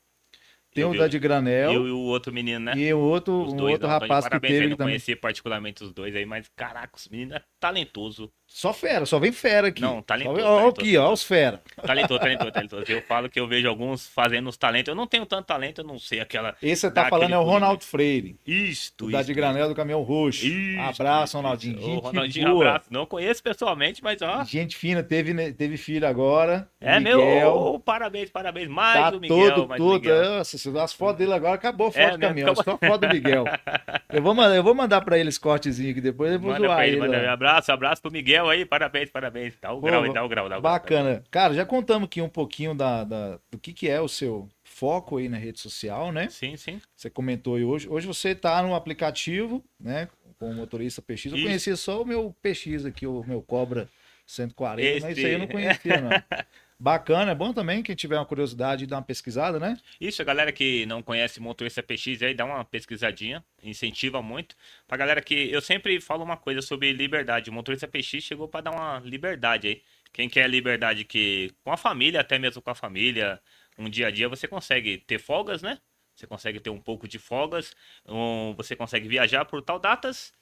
Tem Eu o vi- da de granel Eu e o outro menino, né? e o outro, Os um dois, outro não, rapaz que parabéns teve não também. conheci particularmente os dois aí, mas caraca, os meninos é talentoso. Só fera, só vem fera aqui. Não, talentoso, vem- Ó, talentoso, aqui, ó, os fera. Talentoso, talentoso, talentoso. Eu falo que eu vejo alguns fazendo os talentos. Eu não tenho tanto talento, eu não sei aquela. Esse você tá falando é o Ronaldo Freire. Isto, da de granel do caminhão roxo. Isto, abraço, isto, Ronaldinho. Gente Ô, Ronaldinho, boa. abraço. Não conheço pessoalmente, mas ó. Gente fina, teve, né, teve filho agora. É Miguel. meu. ô, parabéns, parabéns. Mais Tá o Miguel, todo, mais todo. Miguel. Nossa, se as fotos dele agora acabou a foto É do caminhão. acabou. Só foto do Miguel. Eu vou, mandar, eu vou mandar pra ele esse cortezinho aqui depois. Eu vou Manda zoar ele, ele. manda ó. um abraço, abraço pro Miguel aí, parabéns, parabéns. Dá o Pô, grau aí, dá o grau, dá o grau. Bacana. Cara, já contamos aqui um pouquinho da, da- do que, que é o seu foco aí na rede social, né? Sim, sim. Você comentou aí hoje. Hoje você tá no aplicativo, né? Com o motorista PX. Eu Isso. conhecia só o meu PX aqui, o meu Cobra 140, Esse- mas isso aí eu não conhecia, não. Bacana, é bom também, quem tiver uma curiosidade, dar uma pesquisada, né? Isso, a galera que não conhece motorista PX aí, dá uma pesquisadinha, incentiva muito. Pra galera que. Eu sempre falo uma coisa sobre liberdade. O motorista PX chegou pra dar uma liberdade aí. Quem quer liberdade que. Com a família, até mesmo com a família, um dia a dia, você consegue ter folgas, né? Você consegue ter um pouco de folgas. um- você consegue viajar por tal datas.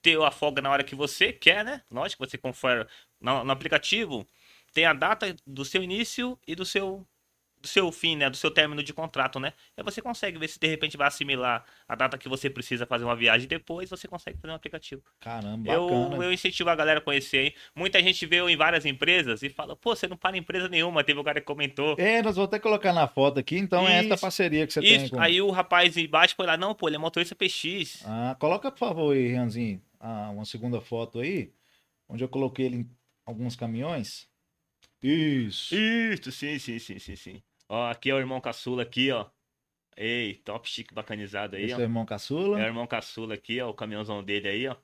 Ter a folga na hora que você quer, né? Lógico, você confere no, no aplicativo. Tem a data do seu início e do seu do seu fim, né? Do seu término de contrato, né? Aí você consegue ver se de repente vai assimilar a data que você precisa fazer uma viagem depois, você consegue fazer um aplicativo. Caramba, Eu, bacana. eu incentivo a galera a conhecer, hein? Muita gente vê eu em várias empresas e fala, pô, você não para em empresa nenhuma. Teve um cara que comentou. É, nós vamos até colocar na foto aqui, então é essa Isso, parceria que você tem Isso, com... aí o rapaz embaixo foi lá, não, pô, ele é motorista PX. Ah, coloca, por favor, aí, Rianzinho, ah, uma segunda foto aí, onde eu coloquei ele em alguns caminhões. Isso. Isso, sim, sim, sim, sim, sim. Ó, aqui é o irmão caçula aqui, ó. Ei, top chique bacanizado aí, Esse ó. é o irmão caçula. É o irmão caçula aqui, ó, o caminhãozão dele aí, ó.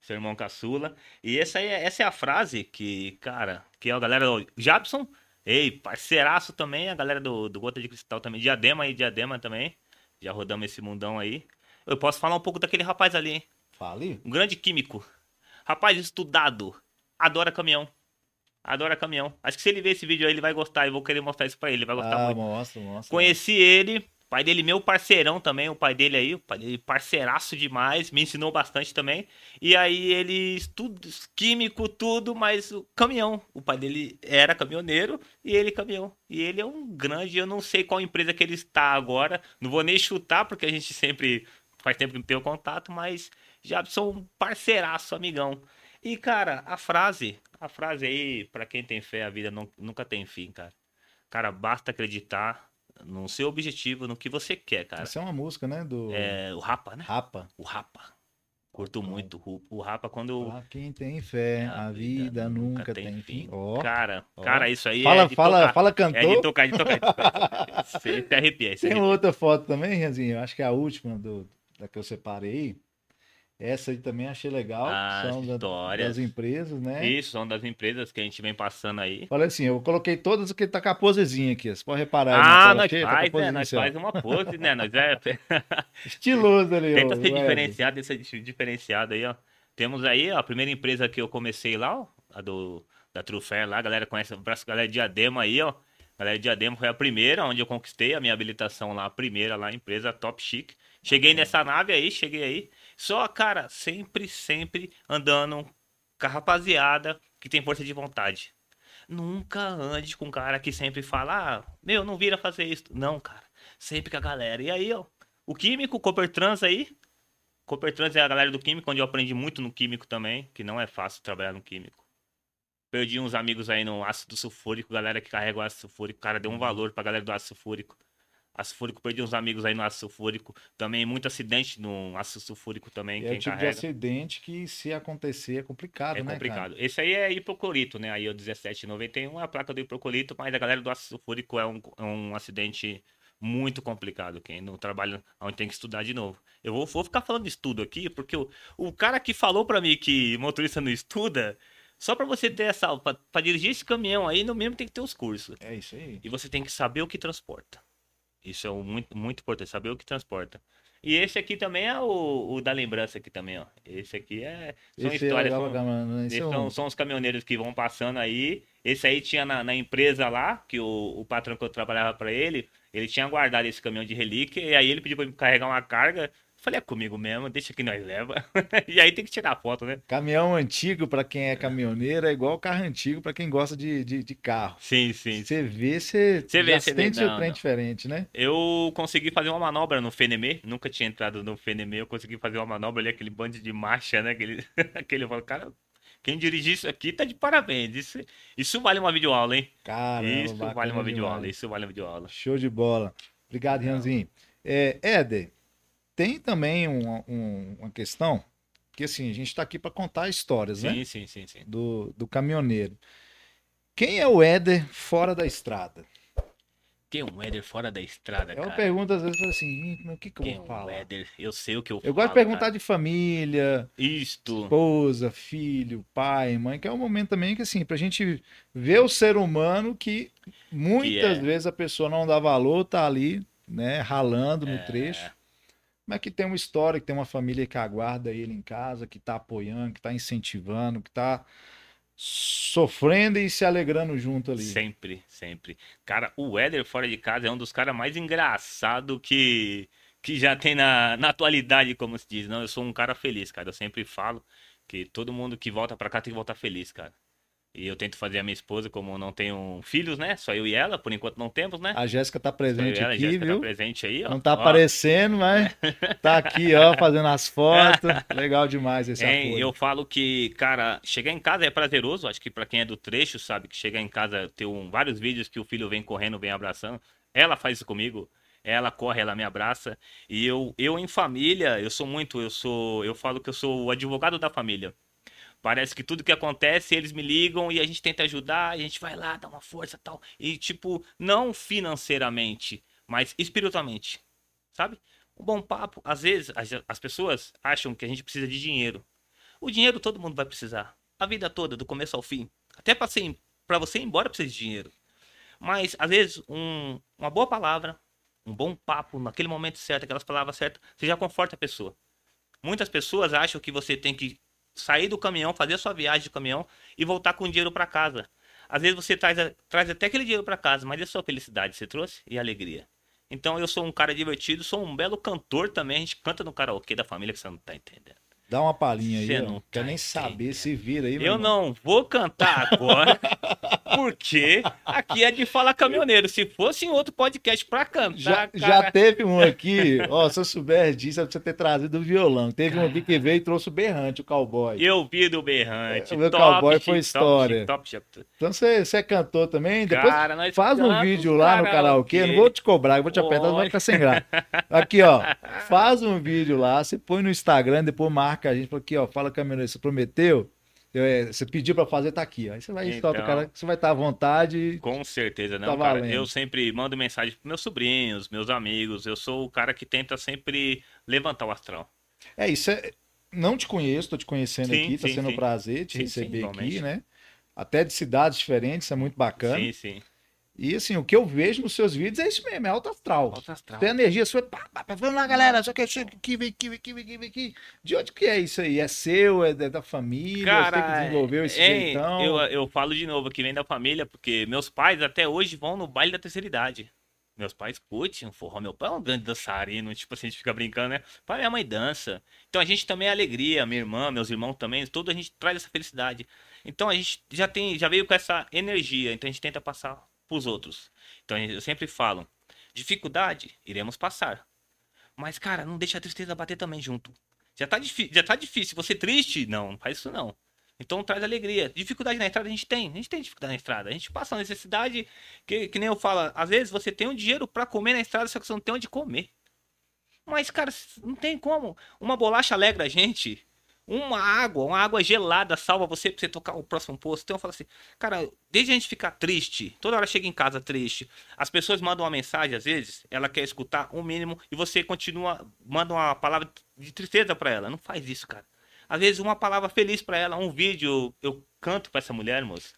Seu irmão caçula. E essa, aí, é- essa é a frase que, cara, que é a galera do Jabson, ei, parceiraço também, a galera do, do Gota de Cristal também, Diadema aí, Diadema também. Já rodamos esse mundão aí. Eu posso falar um pouco daquele rapaz ali, hein? Fale. Um grande químico. Rapaz estudado. Adora caminhão. Adora caminhão. Acho que se ele ver esse vídeo aí, ele vai gostar. Eu vou querer mostrar isso pra ele. Ele vai gostar Ah, muito. mostra, mostra. Conheci ele, pai dele meu parceirão também, o pai dele aí, o pai dele parceiraço demais, me ensinou bastante também. E aí ele estuda químico tudo, mas o caminhão, o pai dele era caminhoneiro e ele caminhão. E ele é um grande, eu não sei qual empresa que ele está agora, não vou nem chutar porque a gente sempre faz tempo que não tem o contato, mas já sou um parceiraço, amigão. E cara, a frase, a frase aí, pra quem tem fé, a vida não- nunca tem fim, cara. Cara, basta acreditar no seu objetivo, no que você quer, cara. Essa é uma música, né? Do É, o Rapa, né? Rapa. O Rapa. Curto muito. O, Rapa, quando. Pra quem tem fé, a vida nunca tem fim. Ó. Cara, ó. cara, isso aí Fala, é fala, tocar. fala É de cantor. tocar, de tocar, de tocar. Você arrepia, Tem arrepia. outra foto também, Rianzinho. Eu acho que é a última do, da que eu separei. Essa aí também achei legal. As são da- histórias. das empresas, né? Isso, são das empresas que a gente vem passando aí. Olha assim, eu coloquei todas que tá com a posezinha aqui. Você pode reparar. aí na Ah, nós cheia, tá a faz, né? posezinha Nós assim, ó. faz uma pose, né? Nós é... Estiloso ali, ó. Tenta ser o Wesley. diferenciado, tenta ser diferenciado aí, ó. Temos aí ó, a primeira empresa que eu comecei lá, ó, a do, da Trufair lá, a galera conhece, um abraço, galera de Diadema aí, ó. Galera de Diadema foi a primeira, onde eu conquistei a minha habilitação lá, a primeira lá, empresa top chic. Cheguei nessa nave aí, cheguei aí. Só, cara, sempre, sempre andando com a rapaziada que tem força de vontade. Nunca ande com um cara que sempre fala, ah, meu, não vira fazer isso. Não, cara. Sempre com a galera. E aí, ó, o químico, o Coopertrans aí. Coopertrans é a galera do químico, onde eu aprendi muito no químico também, que não é fácil trabalhar no químico. Perdi uns amigos aí no ácido sulfúrico, galera que carrega o ácido sulfúrico. Cara, deu um valor pra galera do ácido sulfúrico. Ácido sulfúrico, perdi uns amigos aí no ácido sulfúrico. Também muito acidente no ácido sulfúrico também, é o tipo de carrega. acidente que, se acontecer, é complicado, É né, complicado. Esse aí é hipoclorito, né? Aí o 1791 é a placa do hipoclorito, mas a galera do ácido sulfúrico é um, é um acidente muito complicado. Quem não trabalha, onde tem que estudar de novo. Eu vou, vou ficar falando de estudo aqui, porque o, o cara que falou pra mim que motorista não estuda, só pra você ter essa. Pra dirigir esse caminhão aí, no mesmo tem que ter os cursos. cara? É isso aí. E você tem que saber o que transporta. Isso é muito, muito importante, saber o que transporta. E esse aqui também é o, o da lembrança aqui também, ó. Esse aqui é. São Esse é histórias. são- esse é esses um- são, são os caminhoneiros que vão passando aí. Esse aí tinha na, na empresa lá, que o, o patrão que eu trabalhava pra ele, ele tinha guardado esse caminhão de relíquia, e aí ele pediu pra me carregar uma carga. Falei, é comigo mesmo, deixa que nós leva. e aí tem que tirar a foto, né? Caminhão antigo, pra quem é caminhoneiro, é igual carro antigo pra quem gosta de, de, de carro. Sim, sim. Você vê, você Você vê, você não. diferente, né? Eu consegui fazer uma manobra no FNME, nunca tinha entrado no FNME, eu consegui fazer uma manobra ali, aquele bando de marcha, né? Aquele, aquele eu falo, cara, quem dirigir isso aqui tá de parabéns. Isso, isso vale uma videoaula, hein? Caramba, isso vale uma demais. videoaula, isso vale uma videoaula. Show de bola. Obrigado, Rianzinho. É, Éder, tem também uma, um- uma questão que assim, a gente está aqui para contar histórias, né? Sim, sim, sim, sim. Do, do caminhoneiro. Quem é o Éder fora da estrada? Quem é um Éder fora da estrada, É uma cara? pergunta, às vezes, assim, "Ih, mas o que, que eu Quem é um? Éder? Eu sei o que eu, Eu gosto de falo, perguntar cara. de família, Isto. esposa, filho, pai, mãe, que é um momento também que, assim, pra gente ver o ser humano que muitas é. vezes a pessoa não dá valor, tá ali, né, ralando no É. trecho, mas que tem uma história, que tem uma família que aguarda ele em casa, que tá apoiando, que tá incentivando, que tá sofrendo e se alegrando junto ali. Sempre, sempre. Cara, o Éder fora de casa é um dos caras mais engraçados que, que já tem na, na atualidade, como se diz. Não, eu sou um cara feliz, cara. Eu sempre falo que todo mundo que volta pra cá tem que voltar feliz, cara. E eu tento fazer a minha esposa, como não tenho filhos, né? Só eu e ela, por enquanto não temos, né? A Jéssica tá presente ela, a aqui, tá viu? presente aí, ó. Não tá Ó. aparecendo, mas tá aqui, ó, fazendo as fotos. Legal demais esse Hein, apoio. eu falo que, cara, chegar em casa é prazeroso. Acho que pra quem é do trecho, sabe que chegar em casa tem um, vários vídeos que o filho vem correndo, vem abraçando. Ela faz isso comigo. Ela corre, ela me abraça. E eu, eu em família, eu sou muito, eu sou, eu falo que eu sou o advogado da família. Parece que tudo que acontece, eles me ligam e a gente tenta ajudar, a gente vai lá, dá uma força tal. E, tipo, não financeiramente, mas espiritualmente. Sabe? Um bom papo. Às vezes, as, as pessoas acham que a gente precisa de dinheiro. O dinheiro todo mundo vai precisar. A vida toda, do começo ao fim. Até pra, ir- pra você ir embora precisa de dinheiro. Mas, às vezes, um- uma boa palavra, um bom papo, naquele momento certo, aquelas palavras certas, você já conforta a pessoa. Muitas pessoas acham que você tem que sair do caminhão, fazer sua viagem de caminhão e voltar com dinheiro para casa. Às vezes você traz, traz até aquele dinheiro para casa, mas é só felicidade que você trouxe e alegria. Então eu sou um cara divertido, sou um belo cantor também. A gente canta no karaokê da família que você não tá entendendo. Dá uma palhinha aí, Cê ó. não Quer tá nem entendendo. saber, se vira aí, Eu irmão. não vou cantar agora, porque aqui é de falar caminhoneiro. Se fosse em outro podcast pra cantar, Já, cara, já teve um aqui, ó, se eu soubesse disso, era pra você ter trazido o violão. Teve um aqui que veio e trouxe o berrante, o cowboy. eu vi do berrante. É, o meu top, cowboy foi top, história. chique, top, chique. Então você, você é cantor também? Depois Cara, nós faz um vídeo lá no karaokê. Eu não vou te cobrar, eu vou te apertar, não vai ficar sem graça. Aqui, ó, faz um vídeo lá, você põe no Instagram, depois marca a gente, fala aqui, ó, fala caminhoneiro, você prometeu? É, você pediu pra fazer, tá aqui. Aí você vai Então. o cara, você vai estar à vontade. Com certeza, não, Tá cara. valendo. Eu sempre mando mensagem pros meus sobrinhos, meus amigos. Eu sou o cara que tenta sempre levantar o astral. É isso, é... não te conheço, tô te conhecendo Sim, aqui, tá sim, sendo um sim. prazer te receber aqui, né? Até de cidades diferentes, é muito bacana. Sim, sim. E assim, o que eu vejo nos seus vídeos é isso mesmo, é alto astral. Alto astral. Tem energia sua, pá, pá, pá, vamos lá, galera, só que aqui, vem aqui, vem aqui, vem aqui, vem aqui. De onde que é isso aí? É seu, é da família, você que desenvolveu esse hein, jeitão? Eu, eu falo de novo que vem da família, porque meus pais até hoje vão no baile da terceira idade. Meus pais curtem um forró. Meu pai é um grande dançarino, tipo assim, a gente fica brincando, né? Pai minha mãe dança. Então a gente também é alegria, minha irmã, meus irmãos também, todo a gente traz essa felicidade. Então a gente já tem, já veio com essa energia, então a gente tenta passar pros outros. Então eu sempre falo, dificuldade, iremos passar. Mas, cara, não deixa a tristeza bater também junto. Já tá, já tá difícil. Você triste? Não, não faz isso não. Então traz alegria. Dificuldade na estrada a gente tem. A gente tem dificuldade na estrada. A gente passa uma necessidade que, que nem eu falo. Às vezes você tem um dinheiro pra comer na estrada, só que você não tem onde comer. Mas, cara, não tem como. Uma bolacha alegra a gente. Uma água, uma água gelada salva você pra você tocar o próximo posto. Então eu falo assim, cara, desde a gente ficar triste, toda hora chega em casa triste, as pessoas mandam uma mensagem, às vezes, ela quer escutar o mínimo e você continua, manda uma palavra de tristeza pra ela. Não faz isso, cara. Às vezes uma palavra feliz pra ela, um vídeo, eu canto pra essa mulher, moço.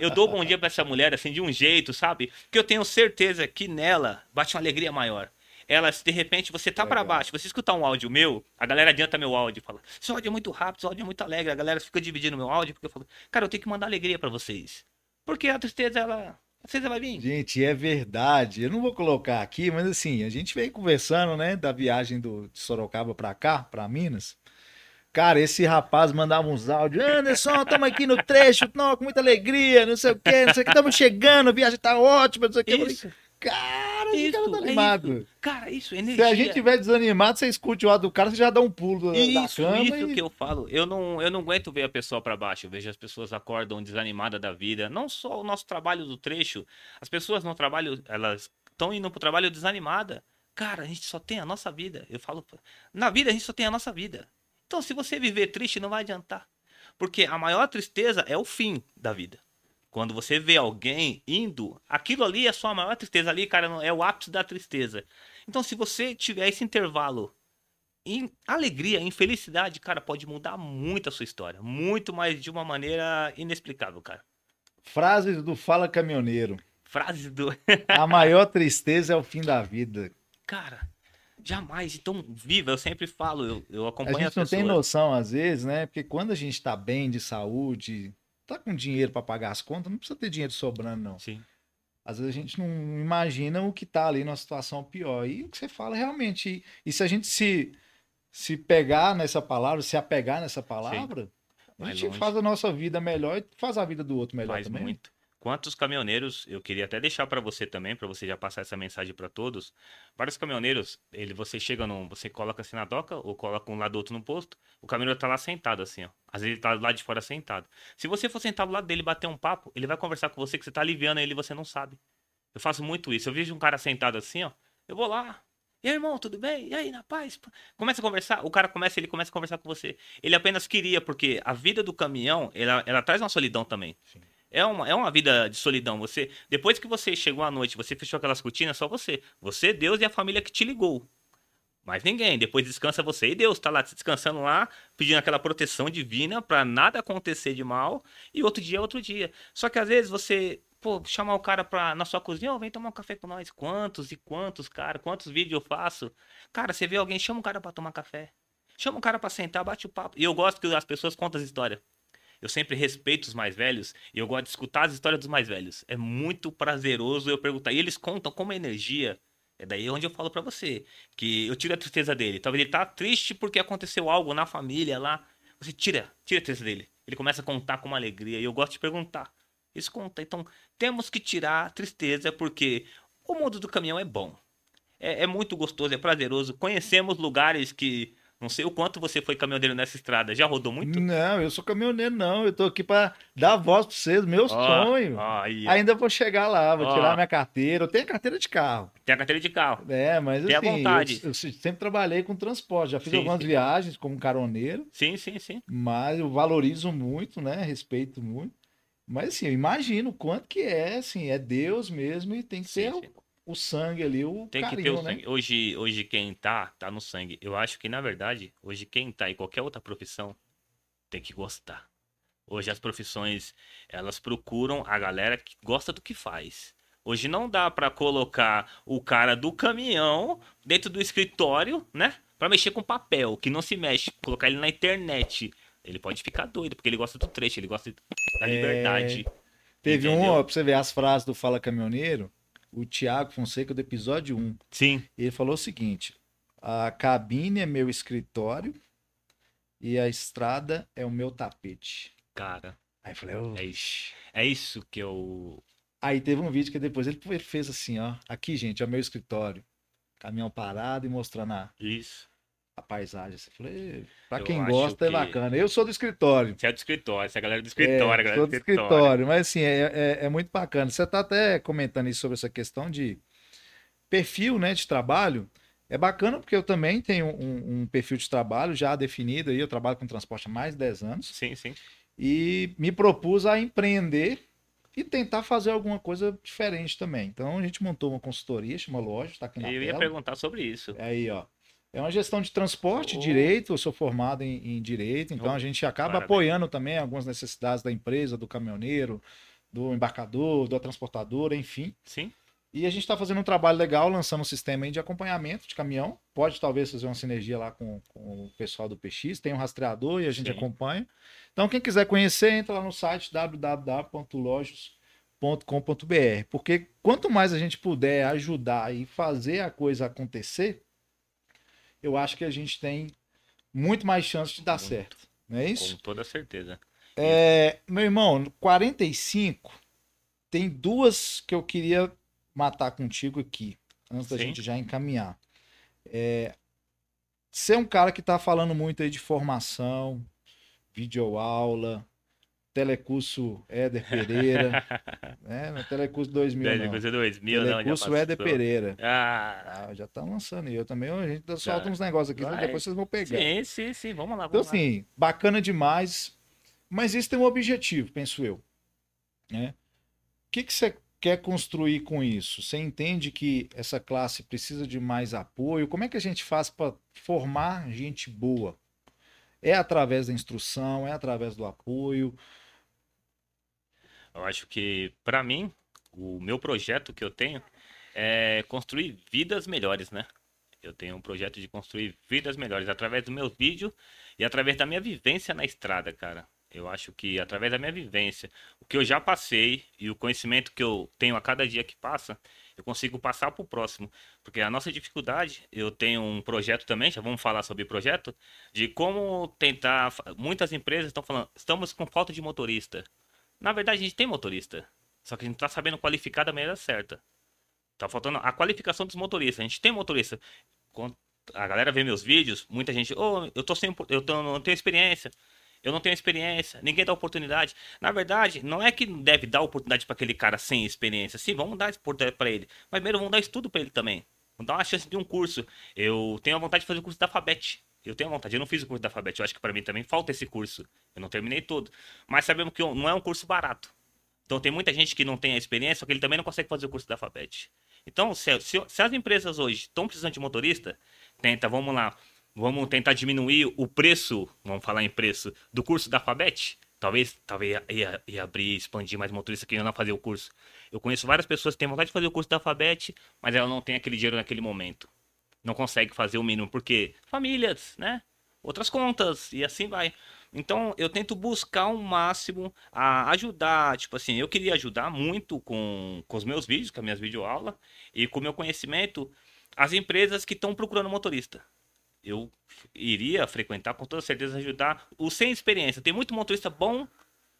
Eu dou bom dia pra essa mulher, assim, de um jeito, sabe? Que eu tenho certeza que nela bate uma alegria maior. Ela, se de repente você tá pra Legal. baixo, você escutar um áudio meu, a galera adianta meu áudio, fala: "Esse áudio é muito rápido, esse áudio é muito alegre". A galera fica dividindo meu áudio porque eu falo: "Cara, eu tenho que mandar alegria pra vocês". Porque a tristeza ela, a tristeza vai vir. Gente, é verdade. Eu não vou colocar aqui, mas assim, a gente veio conversando, né, da viagem do, de Sorocaba pra cá, pra Minas. Cara, esse rapaz mandava uns áudios. Anderson, estamos aqui no trecho, não, com muita alegria, não sei o quê, não sei o que, estamos chegando, a viagem tá ótima, não sei o quê. Isso, cara, isso, cara tá é animado. isso. Cara, isso, Se energia. a gente tiver desanimado, você escute o áudio do cara, você já dá um pulo da, da Isso, cama isso e... que eu falo. Eu não, eu não aguento ver a pessoa pra baixo. Eu vejo as pessoas acordam desanimadas da vida. Não só o nosso trabalho do trecho. As pessoas no trabalho, elas estão indo pro trabalho desanimada. Cara, a gente só tem a nossa vida. Eu falo, na vida a gente só tem a nossa vida. Então, se você viver triste, não vai adiantar. Porque a maior tristeza é o fim da vida. Quando você vê alguém indo, aquilo ali é a sua maior tristeza ali, cara, é o ápice da tristeza. Então, se você tiver esse intervalo em alegria, em felicidade, cara, pode mudar muito a sua história. Muito mais de uma maneira inexplicável, cara. Frases do Fala Caminhoneiro. Frases do. A maior tristeza é o fim da vida. Cara, jamais. Então, viva. Eu sempre falo, eu, eu A acompanho gente as não tem noção, às vezes, né? Porque quando a gente tá bem de saúde, tá com dinheiro pra pagar as contas, não precisa ter dinheiro sobrando, não. Sim. Às vezes a gente não imagina o que tá ali numa situação pior. E o que você fala realmente. E, se a gente se, se pegar nessa palavra, se apegar nessa palavra, a Vai gente faz a nossa vida melhor e faz a vida do outro melhor Faz também. muito. Quantos caminhoneiros, eu queria até deixar pra você também, pra você já passar essa mensagem pra todos. Vários caminhoneiros, ele você chega num, você coloca assim na doca ou coloca um lado do outro no posto, o caminhoneiro tá lá sentado assim, ó. Às vezes ele tá lá de fora sentado. Se você for sentar do lado dele bater um papo, ele vai conversar com você que você tá aliviando ele e você não sabe. Eu faço muito isso. Eu vejo um cara sentado assim, ó, eu vou lá. E aí, irmão, tudo bem? E aí, na paz? Começa a conversar, o cara começa, ele começa a conversar com você. Ele apenas queria, porque a vida do caminhão, ela, ela traz uma solidão também. É uma, é uma vida de solidão. Você, depois que você chegou à noite, você fechou aquelas cortinas, só você. Você, Deus e a família que te ligou. Mas ninguém. Depois descansa você e Deus tá lá descansando lá, pedindo aquela proteção divina pra nada acontecer de mal. E outro dia é outro dia. Só que às vezes você, pô, chamar o cara pra, na sua cozinha, ó, vem tomar um café com nós. Quantos e quantos, cara? Quantos vídeos eu faço? Cara, você vê alguém, chama o cara pra tomar café. Chama o cara pra sentar, bate o papo. E eu gosto que as pessoas contam as histórias. Eu sempre respeito os mais velhos e eu gosto de escutar as histórias dos mais velhos. É muito prazeroso eu perguntar. E eles contam como a energia. É daí onde eu falo pra você. Que eu tiro a tristeza dele. Talvez ele tá triste porque aconteceu algo na família lá. Você tira, tira a tristeza dele. Ele começa a contar com uma alegria. E eu gosto de perguntar. Isso conta. Então, temos que tirar a tristeza porque o mundo do caminhão é bom. É, é muito gostoso, é prazeroso. Conhecemos lugares que. Não sei o quanto você foi caminhoneiro nessa estrada. Já rodou muito? Não, eu sou caminhoneiro, não. Eu tô aqui pra dar voz pra vocês, meu Ó, sonho. ó. Ainda vou chegar lá, vou Ó. tirar minha carteira. Eu tenho a carteira de carro. Tem a carteira de carro. É, mas Tenha assim, vontade. Eu, eu sempre trabalhei com transporte. Já fiz Sim, algumas sim. viagens como caroneiro, Sim, sim, sim. mas eu valorizo muito, né? Respeito muito. Mas assim, eu imagino o quanto que é, assim, é Deus mesmo e tem que sim. O, sangue ali, o Tem que carinho, ter o né? sangue. Hoje, hoje quem tá, tá no sangue. Eu acho que, na verdade, hoje quem tá em qualquer outra profissão tem que gostar. Hoje as profissões, elas procuram a galera que gosta do que faz. Hoje não dá pra colocar o cara do caminhão dentro do escritório, né? Pra mexer com papel, que não se mexe. Colocar ele na internet. Ele pode ficar doido, porque ele gosta do trecho, ele gosta da É, liberdade. Teve um, entendeu? ó, pra você ver as frases do Fala Caminhoneiro, o Tiago Fonseca do episódio 1. Sim. Ele falou o seguinte: a cabine é meu escritório e a estrada é o meu tapete. Cara, Aí eu falei, "Ô". é isso. É isso que eu. aí teve um vídeo que depois ele ele fez assim, ó, aqui gente, é o meu escritório. Caminhão parado e mostrando a, Isso. A paisagem. Eu falei, pra Eu quem gosta é que- bacana. Eu sou do escritório. Você é do escritório, você é a galera do É, escritório, a galera sou do do escritório. escritório, mas assim, é, é, é muito bacana. Você tá até comentando isso sobre essa questão de perfil, né, de trabalho. É bacana porque eu também tenho um, um perfil de trabalho já definido aí, eu trabalho com transporte há mais de 10 anos Sim, sim. e me propus a empreender e tentar fazer alguma coisa diferente também. Então a gente montou uma consultoria, chama Loja, está aqui na Eu ia tela. perguntar sobre isso. Aí, ó. É uma gestão de transporte, Oh. direito. Eu sou formado em, em direito, então Oh, a gente acaba parabéns. apoiando também algumas necessidades da empresa, do caminhoneiro, do embarcador, da transportadora, enfim. Sim. E a gente está fazendo um trabalho legal, lançando um sistema de acompanhamento de caminhão. Pode talvez fazer uma sinergia lá com, com o pessoal do PX, tem um rastreador e a gente Sim. acompanha. Então, quem quiser conhecer, entra lá no site www.lojos.com.br. Porque quanto mais a gente puder ajudar e fazer a coisa acontecer, eu acho que a gente tem muito mais chance de dar Muito. certo. Não é isso? Com toda certeza. É, meu irmão, 45, tem duas que eu queria matar contigo aqui, antes da Sim. gente já encaminhar. É, você é um cara que tá falando muito aí de formação, videoaula, telecurso Éder Pereira, né? No telecurso 2000 não. Coisa 2000, não, Telecurso Éder. Pereira. Ah, Ah, já tá lançando e eu também, a gente solta uns negócios aqui, Vai. depois vocês vão pegar. sim, sim, sim. Vamos lá, Então, vamos lá. assim, bacana demais. Mas isso tem um objetivo, penso eu. Né? que, que você quer construir com isso? Você entende que essa classe precisa de mais apoio? Como é que a gente faz para formar gente boa? É através da instrução, é através do apoio? Eu acho que, para mim, o meu projeto que eu tenho é construir vidas melhores, né? Eu tenho um projeto de construir vidas melhores através do meu vídeo e através da minha vivência na estrada, cara. Eu acho que através da minha vivência, o que eu já passei e o conhecimento que eu tenho a cada dia que passa, eu consigo passar para o próximo. Porque a nossa dificuldade, eu tenho um projeto também, já vamos falar sobre projeto, de como tentar. Muitas empresas estão falando, estamos com falta de motorista. Na verdade, a gente tem motorista, só que a gente está sabendo qualificar da maneira certa. Tá faltando a qualificação dos motoristas. A gente tem motorista. Quando a galera vê meus vídeos, muita gente, oh, eu tô sem, eu tô, não tenho experiência eu não tenho experiência, ninguém dá oportunidade. Na verdade, não é que deve dar oportunidade para aquele cara sem experiência. Sim, vamos dar oportunidade para ele. Mas primeiro vamos dar estudo para ele também. Vamos dar uma chance de um curso. Eu tenho a vontade de fazer o curso da Alphabet. Eu tenho vontade. Eu não fiz o curso da Alphabet. Eu acho que para mim também falta esse curso. Eu não terminei todo. Mas sabemos que não é um curso barato. Então tem muita gente que não tem a experiência, só que ele também não consegue fazer o curso da Alphabet. Então, se, se, se as empresas hoje estão precisando de motorista, tenta, vamos lá, Vamos tentar diminuir o preço, vamos falar em preço, do curso da Alphabet? Talvez, talvez ia, ia abrir, expandir mais motoristas que não fazer o curso. Eu conheço várias pessoas que têm vontade de fazer o curso da Alphabet, mas ela não tem aquele dinheiro naquele momento. Não consegue fazer o mínimo, porque famílias, né? Outras contas, e assim vai. Então eu tento buscar o um máximo a ajudar. Tipo assim, eu queria ajudar muito com, com os meus vídeos, com as minhas videoaulas, e com o meu conhecimento, as empresas que estão procurando motorista eu iria frequentar, com toda certeza ajudar o sem experiência. Tem muito motorista bom,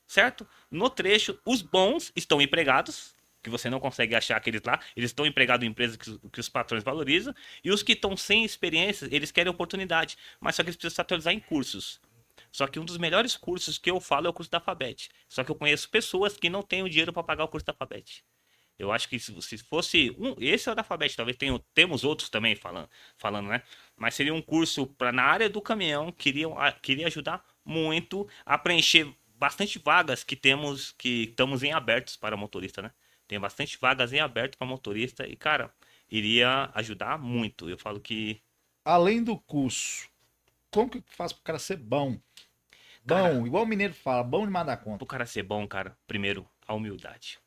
certo? No trecho, os bons estão empregados, que você não consegue achar aqueles lá, eles estão empregados em empresas que, que, os patrões valorizam, e os que estão sem experiência, eles querem oportunidade, mas só que eles precisam se atualizar em cursos. Só que um dos melhores cursos que eu falo é o curso da Alphabet. Só que eu conheço pessoas que não têm o dinheiro para pagar o curso da Alphabet. Eu acho que se, fosse um, esse é o da Alphabet, talvez tenha, temos outros também falando, falando, né? Mas seria um curso para na área do caminhão, queria, queria ajudar muito a preencher bastante vagas que temos, que estamos em abertos para motorista, né? Tem bastante vagas em aberto para motorista e, cara, iria ajudar muito. Eu falo que. Além do curso, como que faz pro cara ser bom? Bom, cara, igual o mineiro fala, bom demais da conta. Pro cara ser bom, cara, primeiro, a humildade.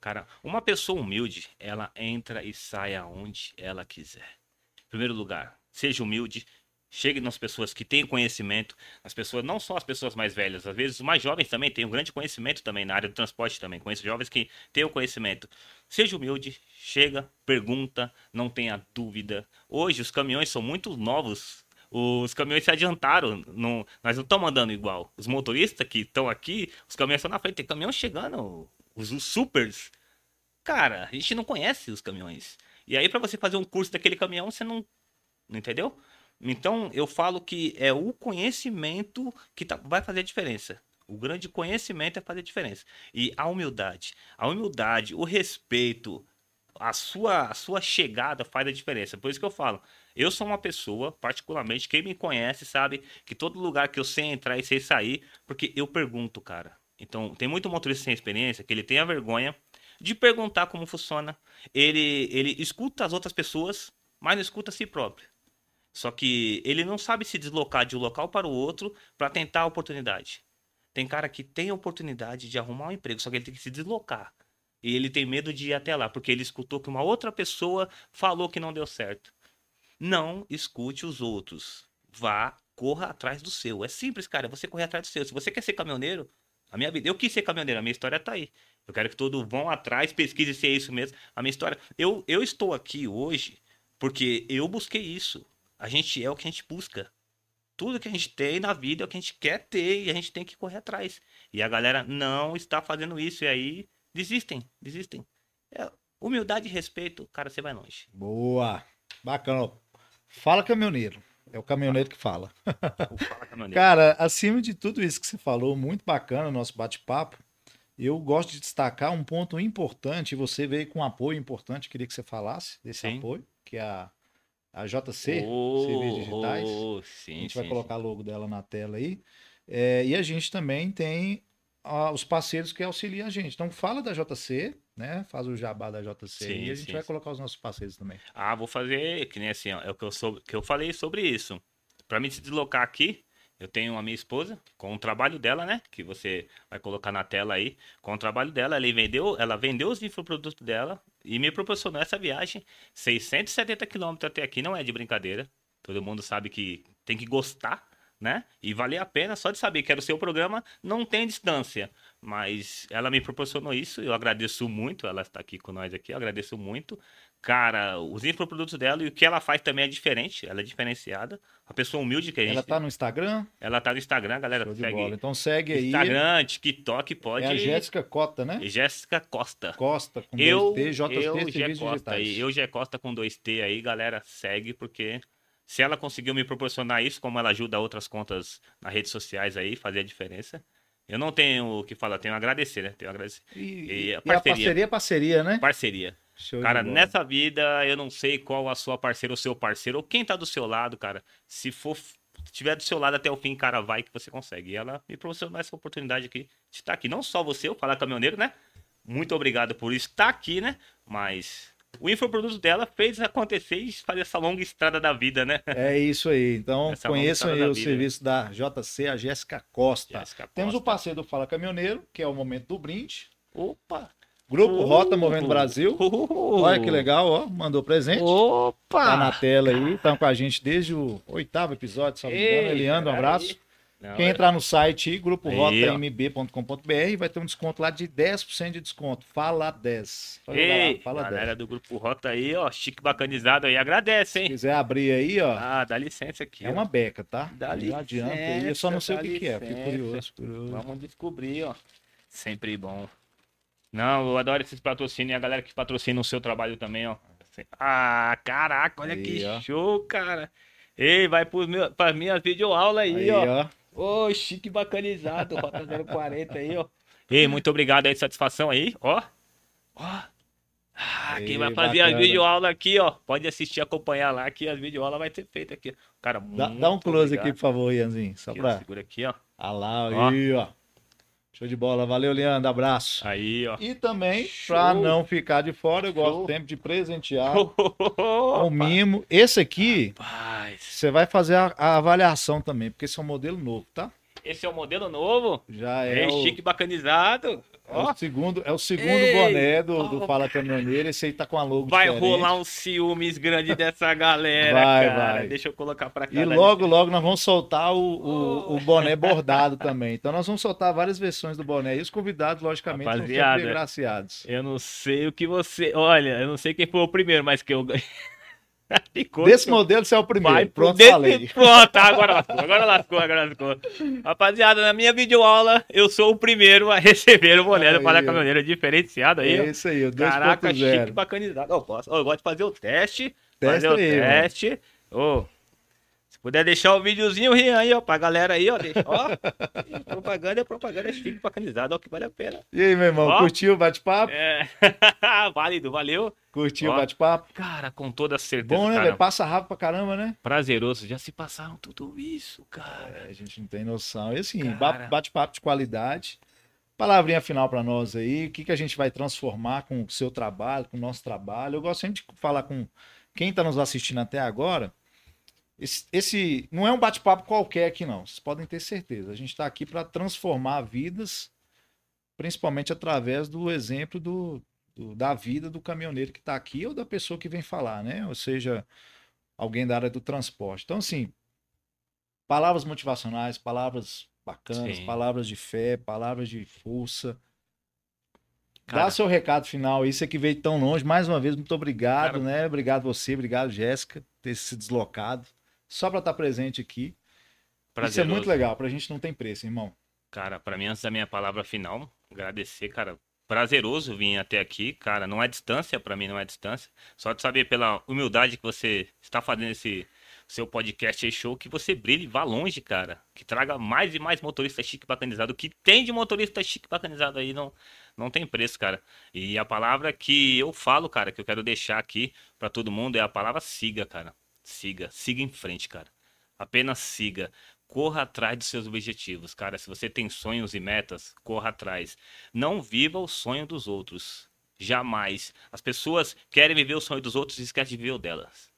Cara, uma pessoa humilde, ela entra e sai aonde ela quiser. Em primeiro lugar, seja humilde, chegue nas pessoas que têm conhecimento, as pessoas, não só as pessoas mais velhas, às vezes os mais jovens também têm um grande conhecimento também na área do transporte também. Conheço jovens que têm o conhecimento. Seja humilde, chega, pergunta, não tenha dúvida. Hoje os caminhões são muito novos. Os caminhões se adiantaram, não, nós não estamos andando igual. Os motoristas que estão aqui, os caminhões estão na frente, tem caminhão chegando os, os supers. Cara, a gente não conhece os caminhões. E aí, para você fazer um curso daquele caminhão, você não. Não entendeu? Então, eu falo que é o conhecimento que tá, vai fazer a diferença. O grande conhecimento é fazer a diferença. E a humildade. A humildade, o respeito, a sua, a sua chegada faz a diferença. Por isso que eu falo. Eu sou uma pessoa, particularmente, quem me conhece sabe que todo lugar que eu sei entrar e sei sair, porque eu pergunto, cara. Então, tem muito motorista sem experiência que ele tem a vergonha de perguntar como funciona. Ele, ele escuta as outras pessoas, mas não escuta a si próprio. Só que ele não sabe se deslocar de um local para o outro para tentar a oportunidade. Tem cara que tem a oportunidade de arrumar um emprego, só que ele tem que se deslocar. E ele tem medo de ir até lá, porque ele escutou que uma outra pessoa falou que não deu certo. Não escute os outros. Vá, corra atrás do seu. É simples, cara. É você correr atrás do seu. Se você quer ser caminhoneiro, a minha vida. Eu quis ser caminhoneiro, a minha história tá aí. Eu quero que todos vão atrás, pesquise se é isso mesmo. A minha história. Eu, eu estou aqui hoje porque eu busquei isso. A gente é o que a gente busca. Tudo que a gente tem na vida é o que a gente quer ter e a gente tem que correr atrás. E a galera não está fazendo isso. E aí desistem, desistem. É, humildade e respeito, cara, você vai longe. Boa. Bacana. Fala caminhoneiro. É o caminhoneiro que fala. Cara, acima de tudo isso que você falou, muito bacana o nosso bate-papo. Eu gosto de destacar um ponto importante. Você veio com um apoio importante, queria que você falasse desse sim. apoio, que é a, a JC, oh, Digitais. Oh, sim, a gente sim, vai colocar o logo dela na tela aí. É, e a gente também tem ah, os parceiros que auxiliam a gente. Então fala da JC, né? Faz o jabá da JC Sim, e a gente sim, vai sim. colocar os nossos parceiros também. Ah, vou fazer que nem assim, ó, é o que eu, sou, que eu falei sobre isso. Pra mim se deslocar aqui, eu tenho a minha esposa com o trabalho dela, né? Que você vai colocar na tela aí. Com o trabalho dela, ela vendeu, ela vendeu os infoprodutos dela e me proporcionou essa viagem. 670 quilômetros até aqui, não é de brincadeira. Todo mundo sabe que tem que gostar, né? E valer a pena só de saber que era o seu programa, não tem distância. Mas ela me proporcionou isso, eu agradeço muito. Ela está aqui com nós aqui, eu agradeço muito. Cara, os infoprodutos dela e o que ela faz também é diferente, ela é diferenciada. Uma pessoa humilde que a gente. Ela tá no Instagram? Ela tá no Instagram, galera. Show segue. Então segue aí. Instagram, TikTok, pode. É a Jéssica Cota, né? Jéssica Costa. Costa, com Eu, dois T, JT, eu, Serviços Costa Digitais. aí, eu, Gé Costa com dois T aí, galera, segue, porque se ela conseguiu me proporcionar isso, como ela ajuda outras contas nas redes sociais aí, fazer a diferença. Eu não tenho o que falar, tenho a agradecer, né? Tenho a agradecer. E, E e a a parceria. parceria é parceria, né? Parceria. Show Cara, nessa vida, eu não sei qual a sua parceira ou seu parceiro, ou quem tá do seu lado, cara. Se for, tiver do seu lado até o fim, cara, vai que você consegue. E ela me proporcionou essa oportunidade aqui de estar aqui. Não só você, o Falar Caminhoneiro, né? Muito obrigado por estar aqui, né? Mas o infoproduto dela fez acontecer e fazer essa longa estrada da vida, né? É isso aí. Então Essa conheçam aí o vida. serviço da JC, a Jéssica Costa. Jéssica Temos o Costa. parceiro do Fala Caminhoneiro, que é o momento do brinde. Opa! Grupo Uh, Rota Movendo Brasil. uh, Olha que legal, ó. Mandou presente. Opa! Tá na tela aí, estão com a gente desde o oitavo episódio. Ei, Eliandro, um abraço. Não, Quem é- entrar no site aí, grupo Aí, rotamb.com.br, vai ter um desconto lá de 10% de desconto. Fala 10. Só jogar lá, Ei, fala 10. galera do Grupo Rota aí, ó, chique bacanizado aí, agradece, Se hein? quiser abrir aí, ó, Ah, dá licença aqui. é ó. uma beca, tá? Dá Não adianta aí, eu só não sei o que, que é. Fico licença. curioso, curioso. Vamos descobrir, ó. Sempre bom. Não, eu adoro esses patrocínios e a galera que patrocina o seu trabalho também, ó. Ah, caraca, olha Aí, que ó. show, cara. Ei, vai pras minhas videoaulas aí, Aí, ó. ó. Ô, chique bacanizado, Rota 040 aí, ó. Ei, muito obrigado aí, satisfação aí, ó. Ó. Ah, quem Ei, vai fazer a bacana. videoaula aqui, ó, pode assistir, acompanhar lá, que as videoaulas vai ser feita aqui. Cara, Dá, dá um close obrigado. aqui, por favor, Ianzinho. Só Aqui, ó, pra. Segura aqui, ó. Ah lá, Ó. aí, ó. Show de bola. Valeu, Leandro. Abraço. Aí, ó. E também, pra não ficar de fora, eu gosto Show. sempre de presentear Opa. um mimo. Esse aqui, Você vai fazer a, a avaliação também, porque esse é um modelo novo, tá? esse é o modelo novo. Já é, É, o, chique bacanizado. é o Ó, segundo, é o segundo Ei. boné do, do Ó. Fala Caminhoneiro. Esse aí tá com a logo vai diferente. rolar um ciúmes grande dessa galera, Vai, cara. vai. Deixa eu colocar pra cá. E logo, logo nós vamos soltar o, o, Oh. o boné bordado também. Então nós vamos soltar várias versões do boné. E os convidados, logicamente, são Rapaziada. sempre agraciados. Eu não sei o que você. Olha, eu não sei quem foi o primeiro, mas que eu. Ficou Desse modelo, você é o primeiro. Vai pro Pronto, desse- falei. Pronto, agora lascou, agora lascou, agora lascou. Rapaziada, na minha videoaula, eu sou o primeiro a receber o boné Palha ó. Caminhoneiro diferenciado aí. É isso aí, o Caraca, chique 2.0. bacanizado. Ó, posso, eu gosto de fazer o teste. Testa fazer o aí, mano. teste. Ô, puder deixar o videozinho Rian, aí, ó, pra galera aí, ó. Deixa, ó. propaganda é propaganda, é chique bacanizado, ó, que vale a pena. E aí, meu irmão, Ó. curtiu o bate-papo? É. Válido, valeu. Curtiu Ó. o bate-papo? Cara, com toda certeza, Bom, né, velho? Passa rápido pra caramba, né? Prazeroso. Já se passaram tudo isso, cara. É, a gente não tem noção. E assim, Cara. ba- bate-papo de qualidade. Palavrinha final pra nós aí. O que, que a gente vai transformar com o seu trabalho, com o nosso trabalho? Eu gosto sempre de falar com quem tá nos assistindo até agora. Esse, esse não é um bate-papo qualquer aqui, não. Vocês podem ter certeza. A gente está aqui para transformar vidas, principalmente através do exemplo do, do- da vida do caminhoneiro que está aqui ou da pessoa que vem falar, né? Ou seja, alguém da área do transporte. Então, assim, palavras motivacionais, palavras bacanas, Sim. palavras de fé, palavras de força. Cara. Dá seu recado final aí, você que veio tão longe. Mais uma vez, muito obrigado, Cara. né? Obrigado você, obrigado, Jéssica, por ter se deslocado. Só para estar presente aqui. Isso é Prazeroso. muito legal, pra gente não tem preço, irmão. Cara, pra mim, antes da minha palavra final, agradecer, cara. Prazeroso vir até aqui, cara. Não é distância, pra mim não é distância. Só de saber pela humildade que você está fazendo esse seu podcast aí show, que você brilhe, vá longe, cara. Que traga mais e mais motorista chique bacanizado. O que tem de motorista chique bacanizado aí não, não tem preço, cara. E a palavra que eu falo, cara, que eu quero deixar aqui pra todo mundo é a palavra siga, cara. Siga, siga em frente, cara. Apenas siga. corra atrás dos seus objetivos, cara. Se você tem sonhos e metas, corra atrás. Não viva o sonho dos outros. Jamais. As pessoas querem viver o sonho dos outros e esquecem de viver o delas.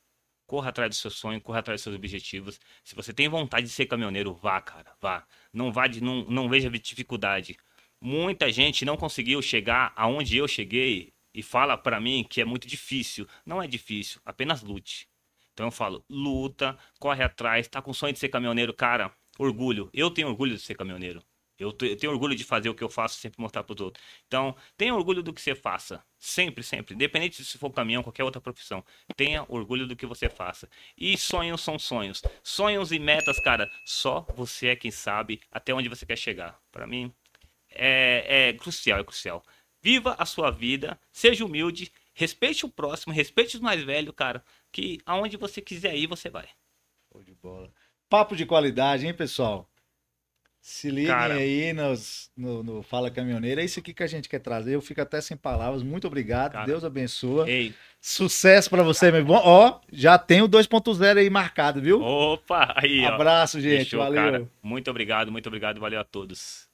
Corra atrás do seu sonho, corra atrás dos seus objetivos. Se você tem vontade de ser caminhoneiro, vá, cara, vá. Não vá de, não, não veja dificuldade. Muita gente não conseguiu chegar aonde eu cheguei e fala para mim que é muito difícil. Não é difícil, apenas lute. Então eu falo, luta, corre atrás, tá com sonho de ser caminhoneiro, cara, orgulho. Eu tenho orgulho de ser caminhoneiro. Eu, tenho orgulho de fazer o que eu faço, sempre mostrar para os outros. Então, tenha orgulho do que você faça. Sempre, sempre. Independente se for caminhão, qualquer outra profissão. Tenha orgulho do que você faça. E sonhos são sonhos. Sonhos e metas, cara, só você é quem sabe até onde você quer chegar. Para mim, é, é crucial, é crucial. Viva a sua vida, seja humilde, respeite o próximo, respeite os mais velhos, cara que aonde você quiser ir, você vai. Show de bola. Papo de qualidade, hein, pessoal? Se liguem Cara, aí nos, no, no, Fala Caminhoneiro. É isso aqui que a gente quer trazer. Eu fico até sem palavras. Muito obrigado. Cara, Deus abençoe. Ei. Sucesso para você, meu bom. Ó, já tem o 2.0 aí marcado, viu? Opa, aí, Abraço, gente. Fechou, valeu. Cara. Muito obrigado, muito obrigado. Valeu a todos.